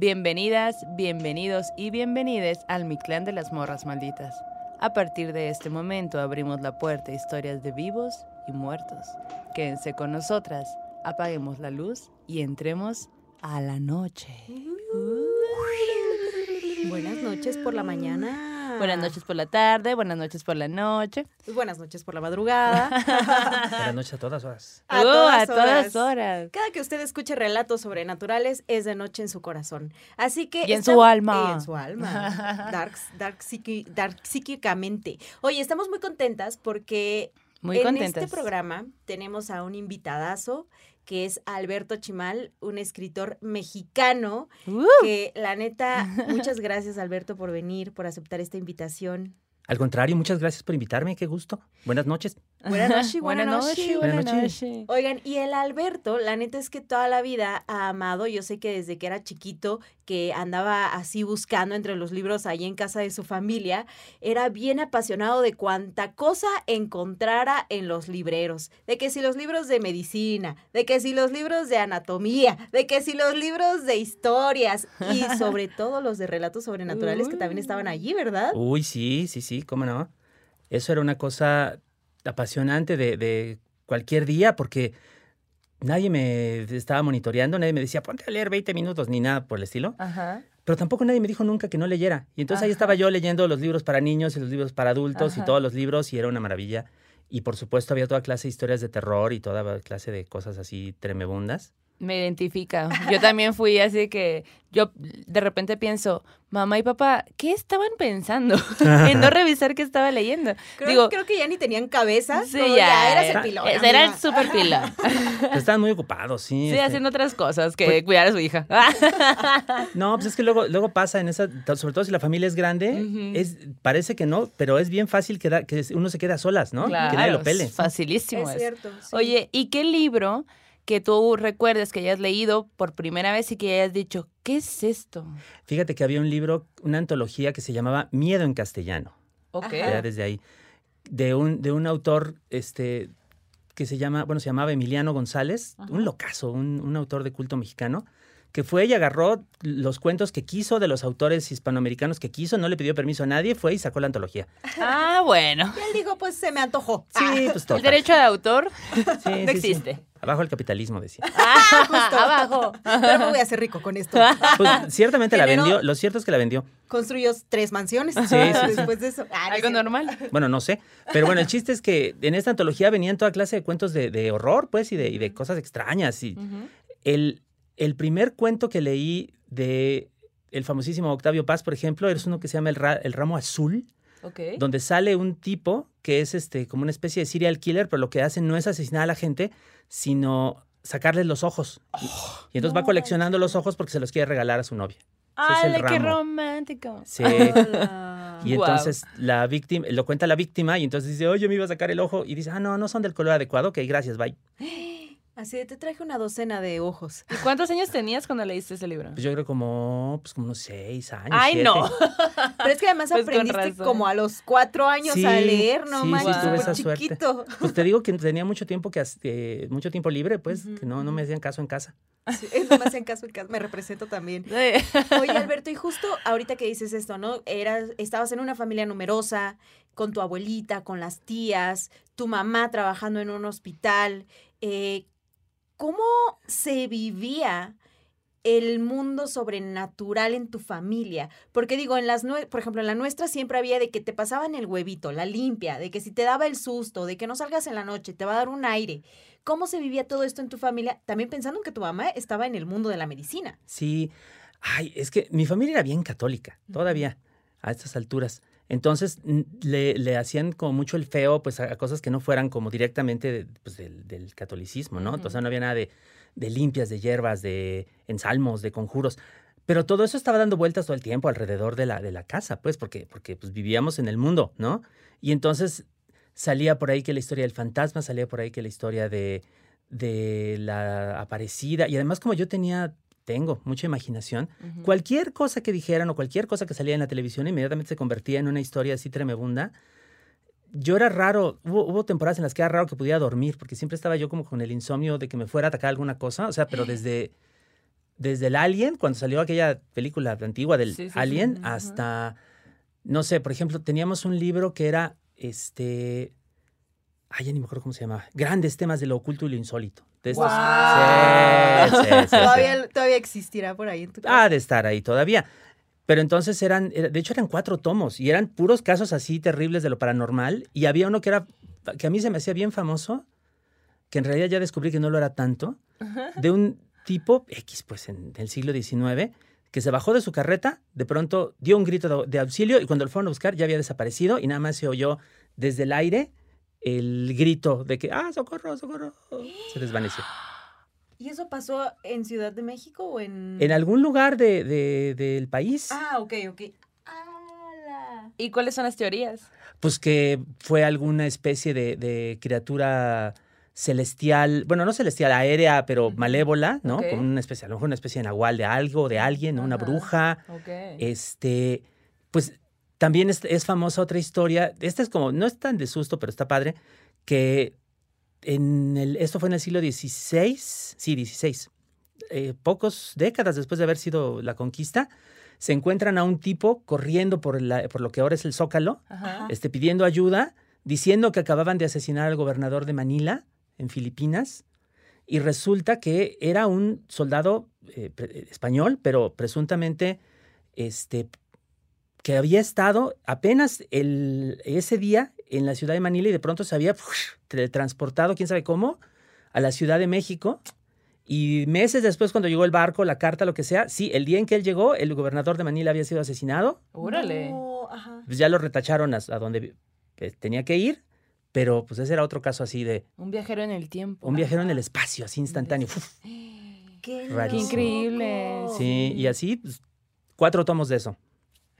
Bienvenidas, bienvenidos y bienvenides al Mi Clan de las Morras Malditas. A partir de este momento abrimos la puerta a historias de vivos y muertos. Quédense con nosotras, apaguemos la luz y entremos a la noche. Buenas noches por la mañana. Buenas noches por la tarde, buenas noches por la noche. Buenas noches por la madrugada. Buenas noches a todas horas. A Uh, todas a todas horas. horas. Cada que usted escuche relatos sobrenaturales es de noche en su corazón. Así que Y en su alma. y en su alma. dark, dark, psiqui- dark psíquicamente. Oye, estamos muy contentas porque Muy en contentas. este programa tenemos a un invitadazo que es Alberto Chimal, un escritor mexicano Uh, que la neta, muchas gracias Alberto por venir, por aceptar esta invitación. Al contrario, muchas gracias por invitarme, qué gusto. Buenas noches. Buenas noches, buenas noches. Buenas noches. Oigan, y el Alberto, la neta es que toda la vida ha amado, yo sé que desde que era chiquito, que andaba así buscando entre los libros ahí en casa de su familia, era bien apasionado de cuanta cosa encontrara en los libreros, de que si los libros de medicina, de que si los libros de anatomía, de que si los libros de historias y sobre todo los de relatos sobrenaturales que también estaban allí, ¿verdad? Uy, sí, sí, sí, cómo no. Eso era una cosa apasionante de, de cualquier día porque nadie me estaba monitoreando, nadie me decía, ponte a leer 20 minutos, ni nada por el estilo. Ajá. Pero tampoco nadie me dijo nunca que no leyera. Y entonces ahí estaba yo leyendo los libros para niños y los libros para adultos Ajá. y todos los libros y era una maravilla. Y por supuesto había toda clase de historias de terror y toda clase de cosas así tremebundas. Me identifica. Yo también fui así que yo de repente pienso, mamá y papá, ¿qué estaban pensando? en no revisar qué estaba leyendo. Creo, Digo, creo que ya ni tenían cabeza. sí, ya. eras el era- pilón. ese era el super pilón. Estaban muy ocupados, sí. Sí, este. haciendo otras cosas que Pues- cuidar a su hija. No, pues es que luego, luego pasa en esa, sobre todo si la familia es grande, es, parece que no, pero es bien fácil queda- que uno se quede a solas, ¿no? que nadie Claro, lo pele. es facilísimo. Es eso. cierto. sí. Oye, ¿y qué libro que tú recuerdes que hayas leído por primera vez y que hayas dicho, ¿qué es esto? Fíjate que había un libro, una antología que se llamaba Miedo en castellano, Ok. Era desde ahí, de un, de un autor este, que se llama, bueno, se llamaba Emiliano González, Ajá. un locazo, un, un autor de culto mexicano, que fue y agarró los cuentos que quiso de los autores hispanoamericanos que quiso, no le pidió permiso a nadie, fue y sacó la antología. Ah, bueno. Y él dijo, pues se me antojó. Sí, pues El total. derecho de autor Sí, no sí, sí. existe. Abajo el capitalismo, decía. Ah, Justo. abajo. Pero me voy a hacer rico con esto. Pues ciertamente la vendió, lo cierto es que la vendió. Construyó tres mansiones sí, sí. después de eso. Ah, Algo normal. Bueno, no sé. Pero bueno, el chiste es que en esta antología venían toda clase de cuentos de, de horror, pues, y de, y de cosas extrañas. Y el, el primer cuento que leí de el famosísimo Octavio Paz, por ejemplo, es uno que se llama El, Ra- El Ramo Azul, donde sale un tipo que es este, como una especie de serial killer, pero lo que hace no es asesinar a la gente, sino sacarles los ojos. Y- y entonces va coleccionando los ojos porque se los quiere regalar a su novia. Es ¡Ay, qué romántico! Sí. Hola. Y entonces la víctima, lo cuenta la víctima y entonces dice, oye, me iba a sacar el ojo. Y dice, ah, no, no son del color adecuado. Ok, gracias, bye. Así de, te traje una docena de ojos. ¿Y cuántos años tenías cuando leíste ese libro? Pues yo creo como, pues como unos seis años. ¡Ay, siete. no! Pero es que además Pues aprendiste como a los cuatro años Sí, a leer, no sí, manches, sí, tuve esa suerte. chiquito. Pues te digo que tenía mucho tiempo que eh, mucho tiempo libre, pues, que no, no me hacían caso en casa. Sí, no me hacen caso en casa, me represento también. Oye, Alberto, y justo ahorita que dices esto, ¿no? Eras, estabas en una familia numerosa, con tu abuelita, con las tías, tu mamá trabajando en un hospital. eh, ¿Cómo se vivía el mundo sobrenatural en tu familia? Porque digo, en las por ejemplo, en la nuestra siempre había de que te pasaban el huevito, la limpia, de que si te daba el susto, de que no salgas en la noche, te va a dar un aire. ¿Cómo se vivía todo esto en tu familia? También pensando en que tu mamá estaba en el mundo de la medicina. Sí, ay, es que mi familia era bien católica, todavía, a estas alturas. Entonces le, le hacían como mucho el feo, pues, a, a cosas que no fueran como directamente de- pues, del, del catolicismo, ¿no? Entonces no había nada de, de limpias, de hierbas, de ensalmos, de conjuros. Pero todo eso estaba dando vueltas todo el tiempo alrededor de la, de la casa, pues, porque, porque pues, vivíamos en el mundo, ¿no? Y entonces salía por ahí que la historia del fantasma, salía por ahí que la historia de, de la aparecida. Y además, como yo tenía, tengo mucha imaginación, cualquier cosa que dijeran o cualquier cosa que salía en la televisión inmediatamente se convertía en una historia así tremebunda. Yo era raro, hubo, hubo temporadas en las que era raro que pudiera dormir, porque siempre estaba yo como con el insomnio de que me fuera a atacar alguna cosa, o sea, pero desde, desde el Alien, cuando salió aquella película antigua del Alien, hasta, no sé, por ejemplo, teníamos un libro que era, este, ay, ya ni me acuerdo cómo se llama, Grandes temas de lo oculto y lo insólito. De Sí, sí, ¿Todavía, todavía existirá por ahí en tu casa. Ah, de estar ahí todavía. Pero entonces eran, de hecho eran cuatro tomos y eran puros casos así terribles de lo paranormal. Y había uno que era, que a mí se me hacía bien famoso, que en realidad ya descubrí que no lo era tanto, de un tipo X, pues en el siglo XIX, que se bajó de su carreta, de pronto dio un grito de, auxilio y cuando lo fueron a buscar ya había desaparecido y nada más se oyó desde el aire el grito de que, ah, socorro, socorro, se desvaneció. ¿Y eso pasó en Ciudad de México o en...? En algún lugar de, del país. Ah, ok, ok. ¿Y cuáles son las teorías? Pues que fue alguna especie de, criatura celestial, bueno, no celestial, aérea, pero malévola, ¿no? Con una especie, a lo mejor una especie de nahual de algo, de alguien, una bruja. Este, pues también es, es, famosa otra historia, esta es como, no es tan de susto, pero está padre, que en el, esto fue en el siglo XVI, sí, XVI, eh, pocos décadas después de haber sido la conquista, se encuentran a un tipo corriendo por, por lo que ahora es el Zócalo, este, pidiendo ayuda, diciendo que acababan de asesinar al gobernador de Manila, en Filipinas, y resulta que era un soldado eh, español, pero presuntamente este, que había estado apenas el, ese día en la ciudad de Manila y de pronto se había transportado, quién sabe cómo, a la Ciudad de México. Y meses después, cuando llegó el barco, la carta, lo que sea, sí, el día en que él llegó, el gobernador de Manila había sido asesinado. Órale. Pues ya lo retacharon a, donde tenía que ir, pero pues ese era otro caso así de... Un viajero en el tiempo. Un viajero en el espacio, así instantáneo. Qué, increíble. Sí, y así, pues, cuatro tomos de eso.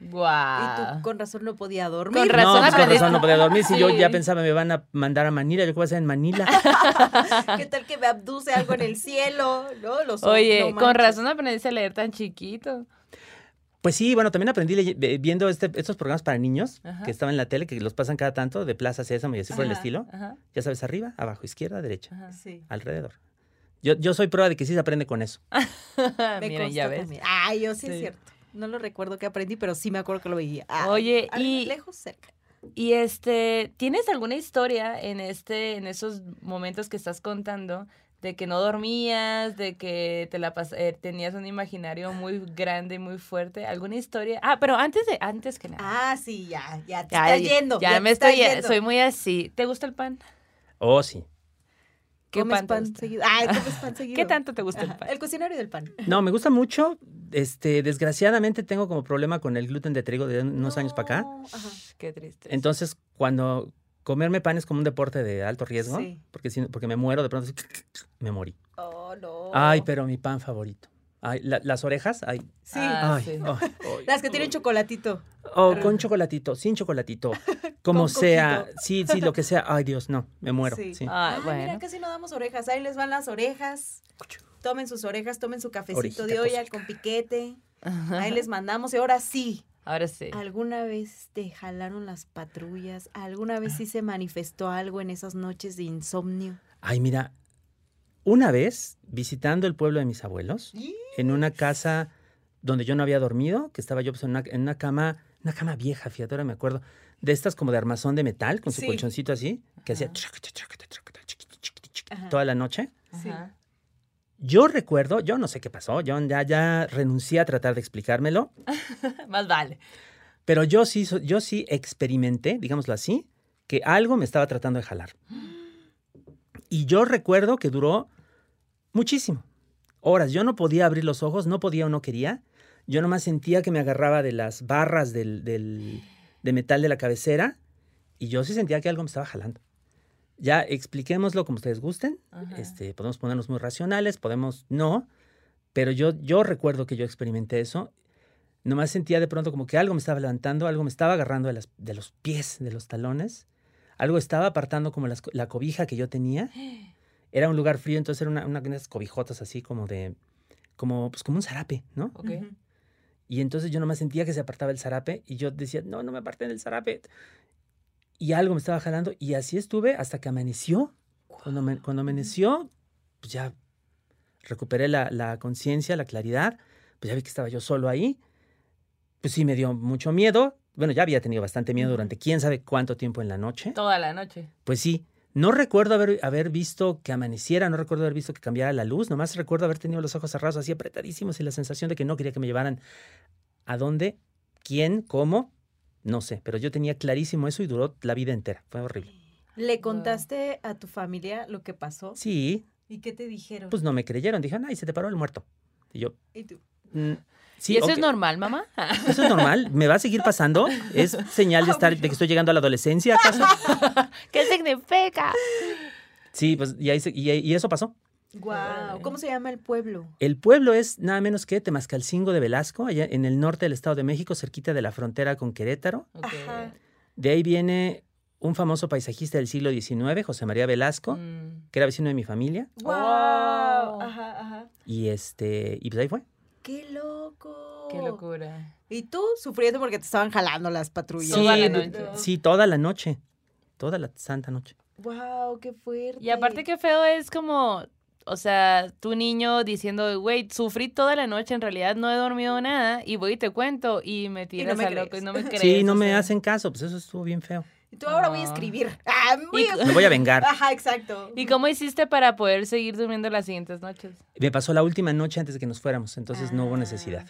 Wow. Y tú con razón no podía dormir. Con razón, no, pues, con razón no podía dormir. Si yo ya pensaba me van a mandar a Manila, yo qué voy a hacer en Manila. ¿Qué tal que me abduce algo en el cielo? ¿No? Los Oye, con razón aprendiste a leer tan chiquito. Pues sí, bueno, también aprendí viendo este, estos programas para niños que estaban en la tele, que los pasan cada tanto, de Plaza Sésamo y así por el estilo. Ya sabes, arriba, abajo, izquierda, derecha, sí. alrededor. Yo, yo soy prueba de que sí se aprende con eso. Miren, ya ves. Ay, yo sí, es cierto. No lo recuerdo que aprendí, pero sí me acuerdo que lo veía. Ah, Oye, y lejos cerca. Y este, ¿tienes alguna historia en este en esos momentos que estás contando de que no dormías, de que te la eh, tenías un imaginario muy grande y muy fuerte? ¿Alguna historia? Ah, pero antes de antes que nada. Ah, sí, ya, ya te está yendo. Ya, me estoy soy muy así. ¿Te gusta el pan? Oh, sí. ¿Qué pan, seguido? Ay, ¿comes pan seguido? ¿Qué tanto te gusta el pan? El cocinario del pan. No, me gusta mucho. Este, desgraciadamente tengo como problema con el gluten de trigo de unos años para acá. Ajá. Qué triste. Entonces, cuando comerme pan es como un deporte de alto riesgo, porque, si, porque me muero de pronto, me morí. Oh, no. Ay, pero mi pan favorito. Ay, las orejas, ay. Sí. Ah, las que tienen chocolatito. Oh, con chocolatito, sin chocolatito. Como sea. Sí, sí, lo que sea. Ay, Dios, no, me muero. Sí. Ah, bueno. Mira, casi no damos orejas. Ahí les van las orejas. Tomen sus orejas, tomen su cafecito de olla con piquete. Ahí les mandamos. Y ahora sí. Ahora sí. ¿Alguna vez te jalaron las patrullas? ¿Alguna vez sí se manifestó algo en esas noches de insomnio? Ay, mira, una vez, visitando el pueblo de mis abuelos, en una casa donde yo no había dormido, que estaba yo pues, en, una, cama, una cama vieja, fíjate, ahora me acuerdo, de estas como de armazón de metal, con su colchoncito así, que hacía toda la noche. Yo recuerdo, yo no sé qué pasó, yo ya, ya renuncié a tratar de explicármelo. Más vale. Pero yo sí, yo sí experimenté, digámoslo así, que algo me estaba tratando de jalar. Y yo recuerdo que duró muchísimo. Horas. Yo no podía abrir los ojos, no podía o no quería. Yo nomás sentía que me agarraba de las barras del, de metal de la cabecera y yo sí sentía que algo me estaba jalando. Ya expliquémoslo como ustedes gusten. Este, podemos ponernos muy racionales, podemos no, pero yo, yo recuerdo que yo experimenté eso. Nomás sentía de pronto como que algo me estaba levantando, algo me estaba agarrando de, las, de los pies, de los talones, algo estaba apartando como la cobija que yo tenía. Era un lugar frío, entonces era una, una esas cobijotas así como de, como, pues como un zarape, ¿no? Y entonces yo nomás sentía que se apartaba el zarape y yo decía, no, no me aparten del zarape. Y algo me estaba jalando y así estuve hasta que amaneció. Cuando, cuando amaneció, pues ya recuperé la, la conciencia, la claridad, pues ya vi que estaba yo solo ahí. Pues sí, me dio mucho miedo. Bueno, ya había tenido bastante miedo durante quién sabe cuánto tiempo en la noche. Toda la noche. Pues sí. No recuerdo haber, haber visto que amaneciera, no recuerdo haber visto que cambiara la luz, nomás recuerdo haber tenido los ojos cerrados así apretadísimos y la sensación de que no quería que me llevaran a dónde, quién, cómo, no sé, pero yo tenía clarísimo eso y duró la vida entera, fue horrible. ¿Le contaste a tu familia lo que pasó? Sí. ¿Y qué te dijeron? Pues no me creyeron, dijeron, ay, se te paró el muerto. Y yo... ¿Y tú? Mm, sí, ¿Y eso es normal, mamá? ¿Eso es normal? ¿Me va a seguir pasando? ¿Es señal de, estar, de que estoy llegando a la adolescencia acaso? ¿Qué significa? Sí, pues y, ahí se- y, y eso pasó. Wow. ¿Cómo se llama el pueblo? El pueblo es nada menos que Temascalcingo de Velasco, allá en el norte del Estado de México, cerquita de la frontera con Querétaro. Ajá. De ahí viene un famoso paisajista del siglo XIX, José María Velasco, Mm. que era vecino de mi familia. Wow. Oh. Ajá, ajá. Y este, y pues ahí fue. ¡Qué loco! Qué locura. ¿Y tú sufriendo porque te estaban jalando las patrullas? Toda la Sí, noche. Sí, toda la noche. Toda la santa noche. ¡Wow! ¡Qué fuerte! Y aparte qué feo es como, o sea, tu niño diciendo, güey, sufrí toda la noche, en realidad no he dormido nada, y voy y te cuento, y me tiras me a loco y crees. no me crees. Sí, no me sea. hacen caso, pues eso estuvo bien feo. Y tú ahora voy a escribir. Ah, me voy Y- a- Me voy a vengar. Ajá, exacto. ¿Y cómo hiciste para poder seguir durmiendo las siguientes noches? Me pasó la última noche antes de que nos fuéramos, entonces no hubo necesidad.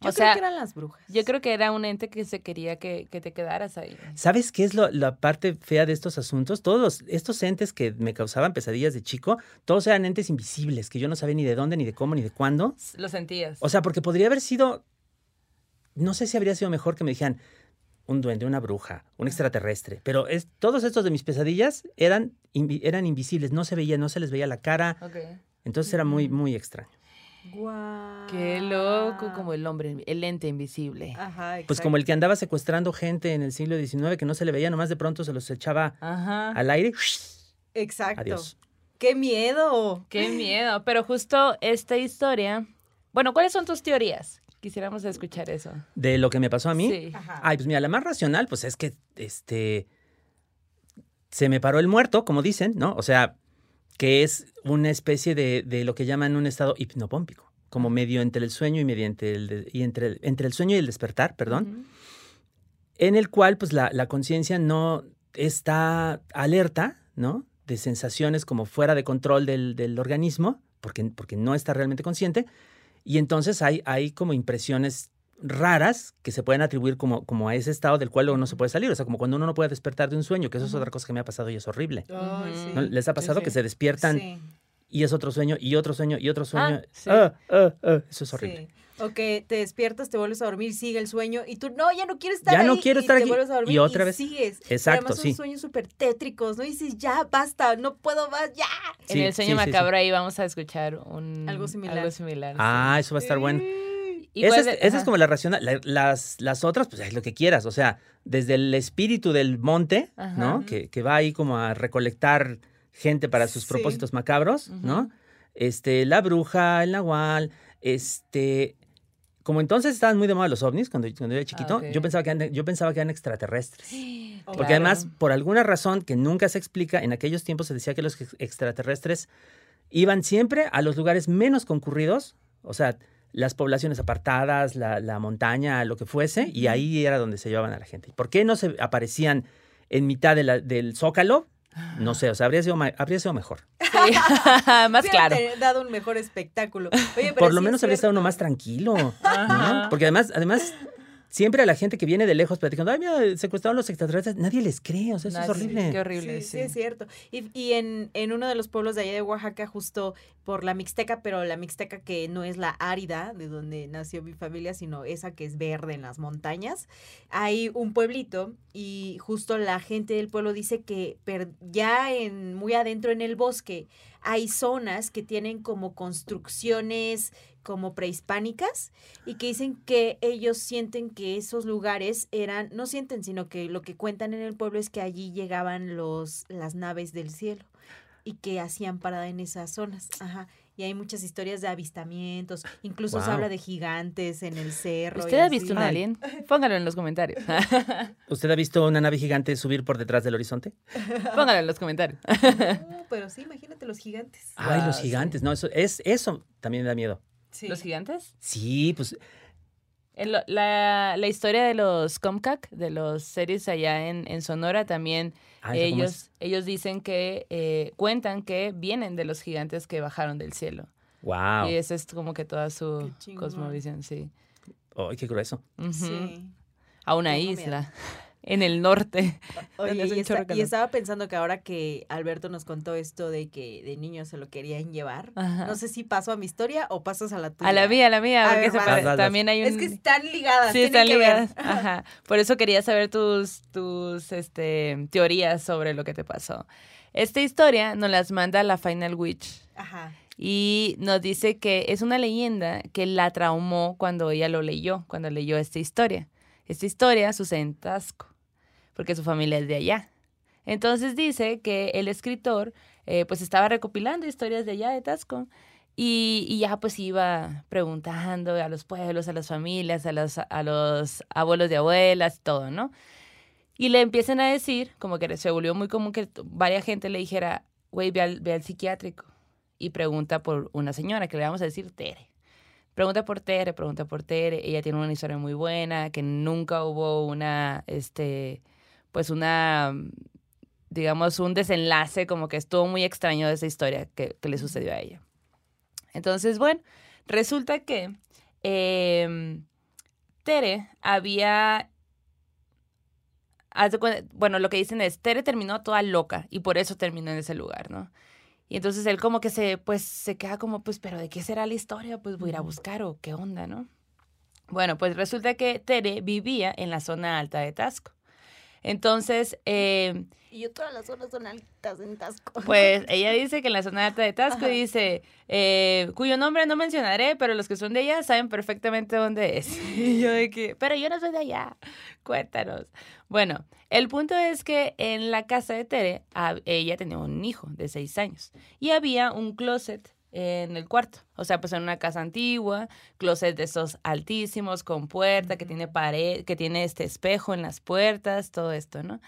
Yo O creo sea, que eran las brujas. yo creo que era un ente que se quería que, que te quedaras ahí. ¿Sabes qué es lo- la parte fea de estos asuntos? Todos los- estos entes que me causaban pesadillas de chico, todos eran entes invisibles, que yo no sabía ni de dónde, ni de cómo, ni de cuándo. Lo sentías. O sea, porque podría haber sido, no sé si habría sido mejor que me dijeran un duende, una bruja, un extraterrestre, pero es, todos estos de mis pesadillas eran, invi- eran invisibles, no se veía, no se les veía la cara, ok. entonces era muy, muy extraño. Guau. Qué loco, como el hombre, el ente invisible. Ajá, exacto. Pues como el que andaba secuestrando gente en el siglo XIX que no se le veía, nomás de pronto se los echaba Ajá. al aire. Exacto. Adiós. ¡Qué miedo! Qué miedo. Pero justo esta historia. Bueno, ¿cuáles son tus teorías? Quisiéramos escuchar eso. De lo que me pasó a mí. Sí. Ajá. Ay, pues mira, la más racional, pues es que este se me paró el muerto, como dicen, ¿no? O sea, que es una especie de, de lo que llaman un estado hipnopómpico, como medio entre el sueño y mediante el y entre el, entre el sueño y el despertar, perdón, en el cual pues la, la conciencia no está alerta, ¿no? De sensaciones como fuera de control del, del organismo, porque, porque no está realmente consciente, y entonces hay, hay como impresiones raras que se pueden atribuir como, como a ese estado del cual luego no se puede salir, o sea, como cuando uno no puede despertar de un sueño, que eso es otra cosa que me ha pasado y es horrible. Sí. ¿Les ha pasado sí. que se despiertan Sí, y es otro sueño y otro sueño y otro sueño? sí. Ah, ah, ah, eso es horrible. sí. O que te despiertas, te vuelves a dormir, sigue el sueño y tú, no, ya no quiero estar Ya ahí. no quiero y estar te aquí. vuelves a dormir Y otra vez. sigues. Exacto, además sí. son sueños súper tétricos, ¿no? Y dices, ya, basta, no puedo más, ya. En Sí, el sueño sí, sí, sí. macabro ahí vamos a escuchar un Algo similar. Algo similar. sí. Ah, eso va a estar bueno. Y Esa, es, esa como la racional. La- las, las otras, pues es lo que quieras. O sea, desde el espíritu del monte, Ajá. ¿no? Que, que va ahí como a recolectar gente para sus Sí. propósitos macabros, ¿no? Este, la bruja, el nahual, este. Como entonces estaban muy de moda los ovnis cuando, cuando yo era chiquito, yo, pensaba que eran, yo pensaba que eran extraterrestres. Porque Claro. además, por alguna razón que nunca se explica, en aquellos tiempos se decía que los ex- extraterrestres iban siempre a los lugares menos concurridos, o sea, las poblaciones apartadas, la, la montaña, lo que fuese, y ahí era donde se llevaban a la gente. ¿Por qué no se aparecían en mitad de la- del zócalo? No sé, o sea, habría sido, habría sido mejor. Sí. Más Hubiera claro. dado un mejor espectáculo. Oye, pero Por lo sí menos es habría estado uno más tranquilo. Porque además, además, siempre a la gente que viene de lejos platicando, ay, mira, secuestraron los extraterrestres, nadie les cree, o sea, eso es horrible. Qué horrible, Sí, sí. sí, es cierto. Y, y en, en uno de los pueblos de allá de Oaxaca, justo por la Mixteca, pero la Mixteca que no es la árida de donde nació mi familia, sino esa que es verde en las montañas, hay un pueblito y justo la gente del pueblo dice que per- ya en muy adentro en el bosque hay zonas que tienen como construcciones como prehispánicas y que dicen que ellos sienten que esos lugares eran, no sienten, sino que lo que cuentan en el pueblo es que allí llegaban los, las naves del cielo y que hacían parada en esas zonas. Ajá. y hay muchas historias de avistamientos. Incluso se habla de gigantes en el cerro. ¿Usted ha visto un alien? Póngalo en los comentarios. ¿Usted ha visto una nave gigante subir por detrás del horizonte? Póngalo en los comentarios. pero sí, imagínate los gigantes. Ay, los gigantes. No, eso, es, eso también me da miedo. ¿Los gigantes? Sí, pues la, la, historia de los Comcac, de los series allá en, en Sonora, también ah, ellos, ellos dicen que, eh, cuentan que vienen de los gigantes que bajaron del cielo. Wow. Y esa es como que toda su cosmovisión, sí. ¡Ay, qué grueso! Sí. A una isla en el norte. y, estaba pensando que ahora que Alberto nos contó esto de que de niño se lo querían llevar, no sé si paso a mi historia o pasas a la tuya. A la mía, a la mía, también hay un... Es que están ligadas. Sí, están ligadas. Ajá. Por eso quería saber tus, tus este, teorías sobre lo que te pasó. Esta historia nos las manda la Final Witch. Ajá. Y nos dice que es una leyenda que la traumó cuando ella lo leyó, cuando leyó esta historia. Esta historia sucede en Tasco porque su familia es de allá. Entonces dice que el escritor eh, pues estaba recopilando historias de allá de Tasco y, ya pues iba preguntando a los pueblos, a las familias, a los, a los abuelos de abuelas, todo, ¿no? Y le empiezan a decir, como que se volvió muy común que varias gente le dijera, güey, ve al, ve al psiquiátrico y pregunta por una señora que le vamos a decir Tere. Pregunta por Tere, pregunta por Tere. Ella tiene una historia muy buena, que nunca hubo una, este, pues una, digamos, un desenlace como que estuvo muy extraño de esa historia que, le sucedió a ella. Entonces, bueno, resulta que em, Tere había bueno, lo que dicen es, Tere terminó toda loca y por eso terminó en ese lugar, ¿no? Y entonces él como que se, pues, se queda como, pues, pero ¿de qué será la historia? Pues voy a ir a buscar o qué onda, ¿no? Bueno, pues resulta que Tere vivía en la zona alta de Tasco. Entonces... Eh, y yo todas las zonas son altas en Tasco. Pues ella dice que en la zona alta de Tasco dice, eh, cuyo nombre no mencionaré, pero los que son de allá saben perfectamente dónde es. Y yo de que, pero yo no soy de allá, cuéntanos. Bueno, el punto es que en la casa de Tere, ella tenía un hijo de seis años y había un closet en el cuarto. O sea, pues en una casa antigua, closet de esos altísimos, con puerta, que tiene pared, que tiene este espejo en las puertas, todo esto, ¿no?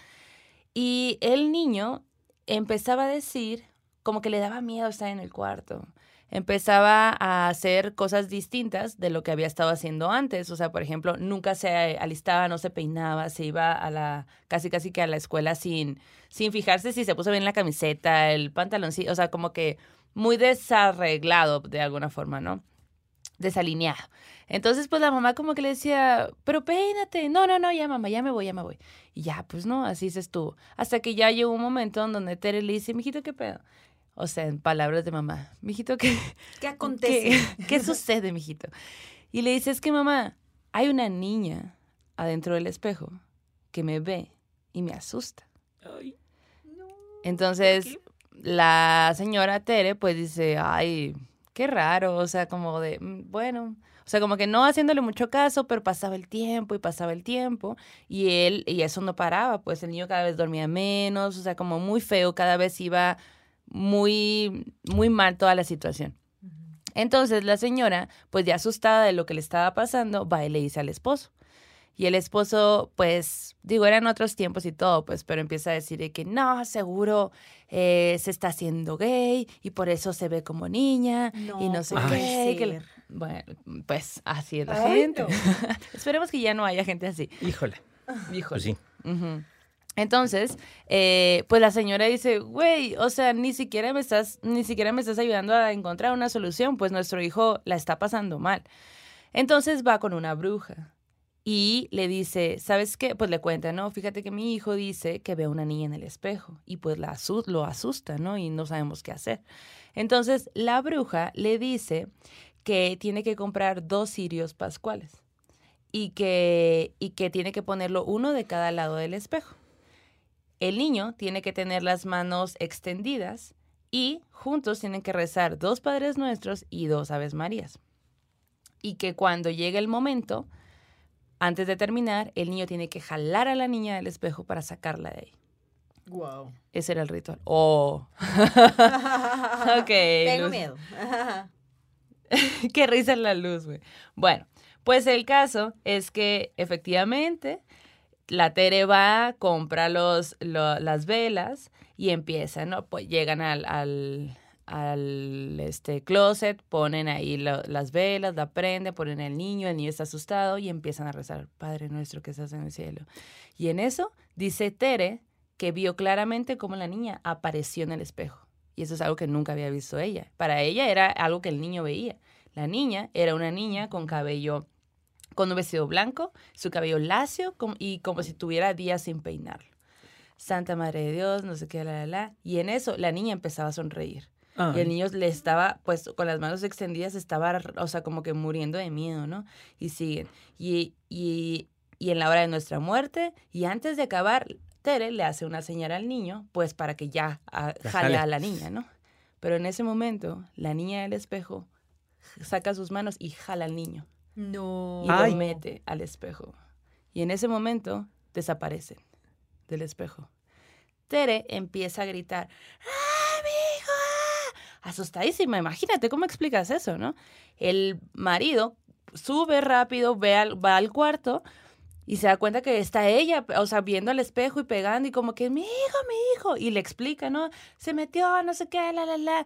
Y el niño empezaba a decir como que le daba miedo estar en el cuarto. Empezaba a hacer cosas distintas de lo que había estado haciendo antes. O sea, por ejemplo, nunca se alistaba, no se peinaba, se iba a la, casi casi que a la escuela sin, sin fijarse si se puso bien la camiseta, el pantaloncito, o sea, como que muy desarreglado de alguna forma, ¿no? Desalineado. Entonces, pues la mamá como que le decía, pero peínate. No, no, no, ya mamá, ya me voy, ya me voy. Y ya, pues no, así se estuvo. Hasta que ya llegó un momento en donde Tere le dice, mijito, ¿qué pedo? O sea, en palabras de mamá, mijito, ¿qué, ¿Qué acontece? ¿Qué, ¿Qué sucede, mijito? Y le dice, es que mamá, hay una niña adentro del espejo que me ve y me asusta. Ay, no. Entonces, la señora Tere pues dice, ay, qué raro, o sea, como de, mm, bueno, o sea, como que no haciéndole mucho caso, pero pasaba el tiempo y pasaba el tiempo y él, y eso no paraba, pues el niño cada vez dormía menos, o sea, como muy feo, cada vez iba muy, muy mal toda la situación. Entonces la señora, pues ya asustada de lo que le estaba pasando, va y le dice al esposo. Y el esposo, pues, digo, eran otros tiempos y todo, pues, pero empieza a decir que no, seguro eh, se está haciendo gay y por eso se ve como niña y no sé qué. bueno, pues así es la gente. Esperemos que ya no haya gente así. Híjole. Híjole. Pues sí. Entonces, eh, pues la señora dice, güey, o sea, ni siquiera me estás, ni siquiera me estás ayudando a encontrar una solución, pues nuestro hijo la está pasando mal. Entonces va con una bruja y le dice, ¿sabes qué? Pues le cuenta, ¿no? Fíjate que mi hijo dice que ve a una niña en el espejo y pues la lo asusta, ¿no? Y no sabemos qué hacer. Entonces la bruja le dice que tiene que comprar dos cirios pascuales y que, y que tiene que ponerlo uno de cada lado del espejo. El niño tiene que tener las manos extendidas y juntos tienen que rezar dos Padres Nuestros y dos Aves Marías. Y que cuando llegue el momento, antes de terminar, el niño tiene que jalar a la niña del espejo para sacarla de ahí. Wow. Ese era el ritual. Oh. ok. Tengo Luz. miedo. Qué risa en la luz, güey. Bueno, pues el caso es que efectivamente la Tere va, compra los, lo- las velas y empieza, ¿no? Pues llegan al, al, al, este, closet, ponen ahí las velas, la prenden, ponen al niño, el niño está asustado y empiezan a rezar, Padre nuestro que estás en el cielo. Y en eso dice Tere que vio claramente cómo la niña apareció en el espejo. Y eso es algo que nunca había visto ella. Para ella era algo que el niño veía. La niña era una niña con cabello, con un vestido blanco, su cabello lacio y como si tuviera días sin peinarlo. Santa Madre de Dios, no sé qué, la, la, la. Y en eso la niña empezaba a sonreír. Y el niño le estaba, pues, con las manos extendidas, estaba, o sea, como que muriendo de miedo, ¿no? Y siguen. Y, y, y en la hora de nuestra muerte, y antes de acabar, Tere le hace una señal al niño, pues, para que ya ah, jale jale. a la niña, ¿no? Pero en ese momento, la niña del espejo saca sus manos y jala al niño. No. Y Ay. lo mete al espejo. Y en ese momento, desaparecen del espejo. Tere empieza a gritar, ¡Ah, mi hijo! ah!". Asustadísima, imagínate cómo explicas eso, ¿no? El marido sube rápido, ve al- va al cuarto y se da cuenta que está ella, o sea, viendo al espejo y pegando y como que, mi hijo, mi hijo, y le explica, ¿no? Se metió, no sé qué, la, la, la.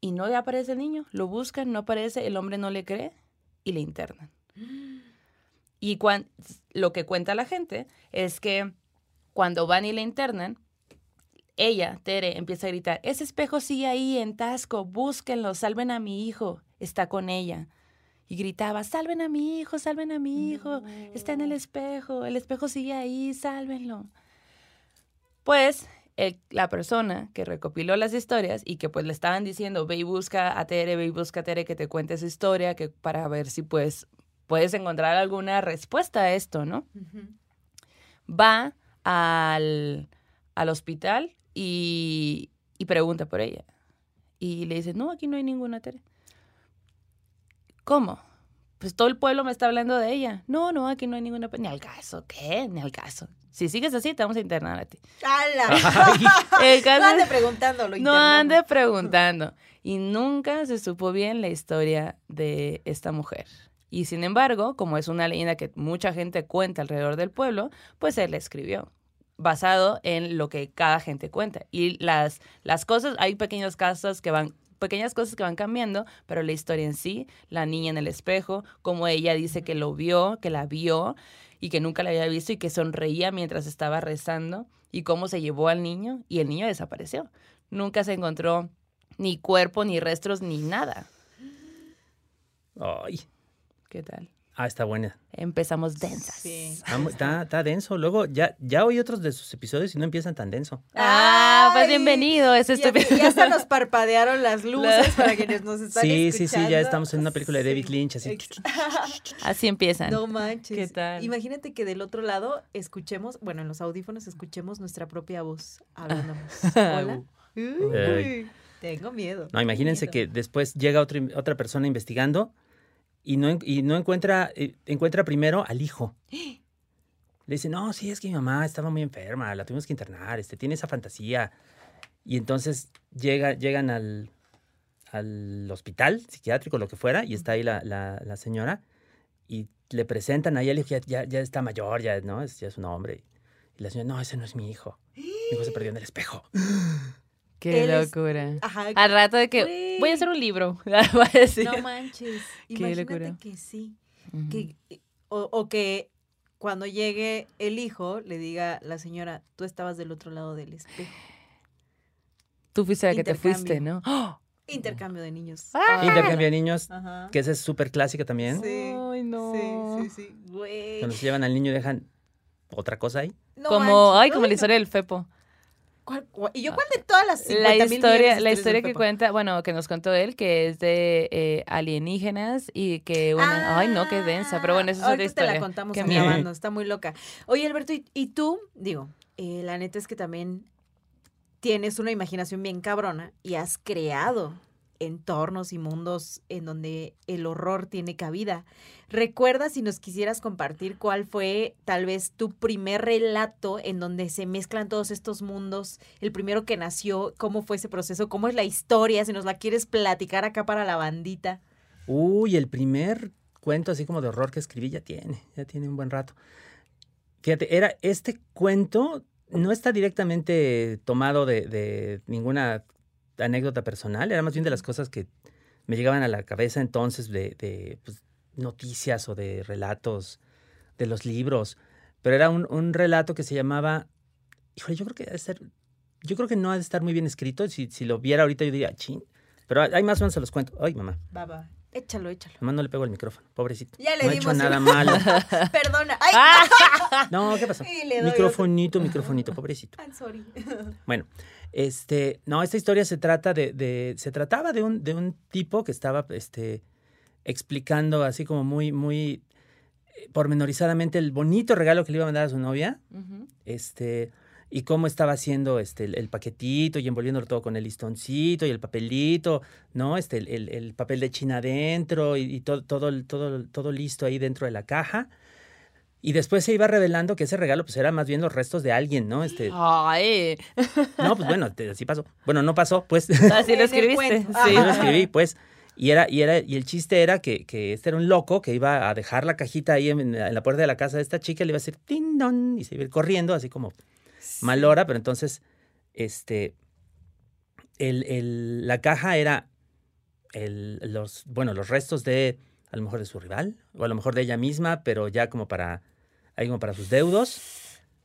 Y no le aparece el niño, lo buscan, no aparece, el hombre no le cree y le internan. Y cuan- lo que cuenta la gente es que cuando van y le internan, ella, Tere, empieza a gritar, ese espejo sigue ahí en Tasco, búsquenlo, salven a mi hijo, está con ella. Y gritaba, salven a mi hijo, salven a mi hijo, está en el espejo, el espejo sigue ahí, sálvenlo. Pues el- la persona que recopiló las historias y que pues le estaban diciendo, ve y busca a Tere, ve y busca a Tere que te cuente su historia, que para ver si pues puedes encontrar alguna respuesta a esto, ¿no? Va al, al hospital y, y pregunta por ella. Y le dice, no, aquí no hay ninguna Tere. ¿Cómo? Pues todo el pueblo me está hablando de ella. No, no, aquí no hay ninguna. Ni al caso, ¿qué? Ni al caso. Si sigues así, te vamos a internar a ti. ¡Hala! Caso No ande es- preguntando, lo no ande preguntando. Y nunca se supo bien la historia de esta mujer. Y sin embargo, como es una leyenda que mucha gente cuenta alrededor del pueblo, pues él la escribió, basado en lo que cada gente cuenta. Y las, las cosas, hay pequeños casos que van pequeñas cosas que van cambiando, pero la historia en sí, la niña en el espejo, como ella dice que lo vio, que la vio y que nunca la había visto y que sonreía mientras estaba rezando y cómo se llevó al niño y el niño desapareció. Nunca se encontró ni cuerpo, ni restos, ni nada. ay. ¿Qué tal? Ah, está buena. Empezamos densas. Sí. Está, está- está denso. Luego, ya, ya oí otros de sus episodios y no empiezan tan denso. Ah, pues Ay, bienvenido. Es este Ya, ya hasta nos parpadearon las luces para quienes nos están Sí, escuchando. sí, sí, ya estamos en una película de David Sí. Lynch, así. Así empiezan. No manches. ¿Qué tal? Imagínate que del otro lado escuchemos, bueno, en los audífonos escuchemos nuestra propia voz hablándonos. Hola. Uy, tengo miedo. No, imagínense Miedo. que después llega otra, otra persona investigando y no, y no encuentra, eh, encuentra primero al hijo. Le dice, no, sí, es que mi mamá estaba muy enferma, la tuvimos que internar, este, tiene esa fantasía. Y entonces llega, llegan al, al hospital psiquiátrico, lo que fuera, y está ahí la, la- la señora, y le presentan ahí al hijo, ya, ya, ya está mayor, ya, ¿no? Es, ya es un hombre. Y la señora, no, ese no es mi hijo. Mi hijo se perdió en el espejo. Qué Él es- locura. Ajá. Al rato de que voy a hacer un libro. Va a decir. No manches. Qué Imagínate locura. que sí. Que, o, o que cuando llegue el hijo le diga la señora, tú estabas del otro lado del espejo. Tú fuiste la que te fuiste, ¿no? ¡Oh! Intercambio de niños. Ah. Intercambio de niños, Ajá. que esa es súper clásica también. Sí. Ay, no. Sí, sí, sí. Güey. Cuando se llevan al niño y dejan otra cosa ahí. No como, manches. ay, como la no. historia del Fepo. ¿Cuál- cuál- ¿Y yo cuál de todas las 50 La historia, la historia que cuenta, bueno, que nos contó él, que es de eh, alienígenas y que una, ay no, qué densa, pero bueno, eso es otra Ah, te historia. la contamos está muy loca. Oye, Alberto, ¿y, y tú? Digo, eh, la neta es que también tienes una imaginación bien cabrona y has creado entornos y mundos en donde el horror tiene cabida. Recuerda si nos quisieras compartir cuál fue tal vez tu primer relato en donde se mezclan todos estos mundos, el primero que nació, cómo fue ese proceso, cómo es la historia, si nos la quieres platicar acá para la bandita. Uy, el primer cuento así como de horror que escribí ya tiene, ya tiene un buen rato. Fíjate, era este cuento, no está directamente tomado de, ninguna anécdota personal, era más bien de las cosas que me llegaban a la cabeza entonces de, pues, noticias o de relatos de los libros. Pero era un, relato que se llamaba, híjole, yo creo que debe ser, yo creo que no ha de estar muy bien escrito. Si, si lo viera ahorita yo diría, chin. Pero hay más o menos se los cuento. Ay, mamá. Baba. Échalo, échalo. Mamá no le pego el micrófono, pobrecito. Ya le no dimos. hecho nada malo. Perdona. Ay. no, ¿qué pasó? microfonito, microfonito, pobrecito. I'm sorry. bueno, este, no, esta historia se trata de, de, se trataba de un, de un tipo que estaba, este, explicando así como muy, muy eh, pormenorizadamente el bonito regalo que le iba a mandar a su novia. Este, y cómo estaba haciendo este, el, paquetito y envolviéndolo todo con el listoncito y el papelito, ¿no? Este, el, el papel de China adentro y, todo, todo, todo, todo listo ahí dentro de la caja. Y después se iba revelando que ese regalo pues era más bien los restos de alguien, ¿no? Este. Ay. No, pues bueno, así pasó. Bueno, no pasó, pues. Así lo escribiste. Sí, lo escribí, pues. Y era, y era, y el chiste era que, que este era un loco que iba a dejar la cajita ahí en, la puerta de la casa de esta chica, le iba a decir tin don, y se iba a ir corriendo, así como mal hora, pero entonces, este, el, el, la caja era el, los, bueno, los restos de, a lo mejor de su rival, o a lo mejor de ella misma, pero ya como para, ahí como para sus deudos.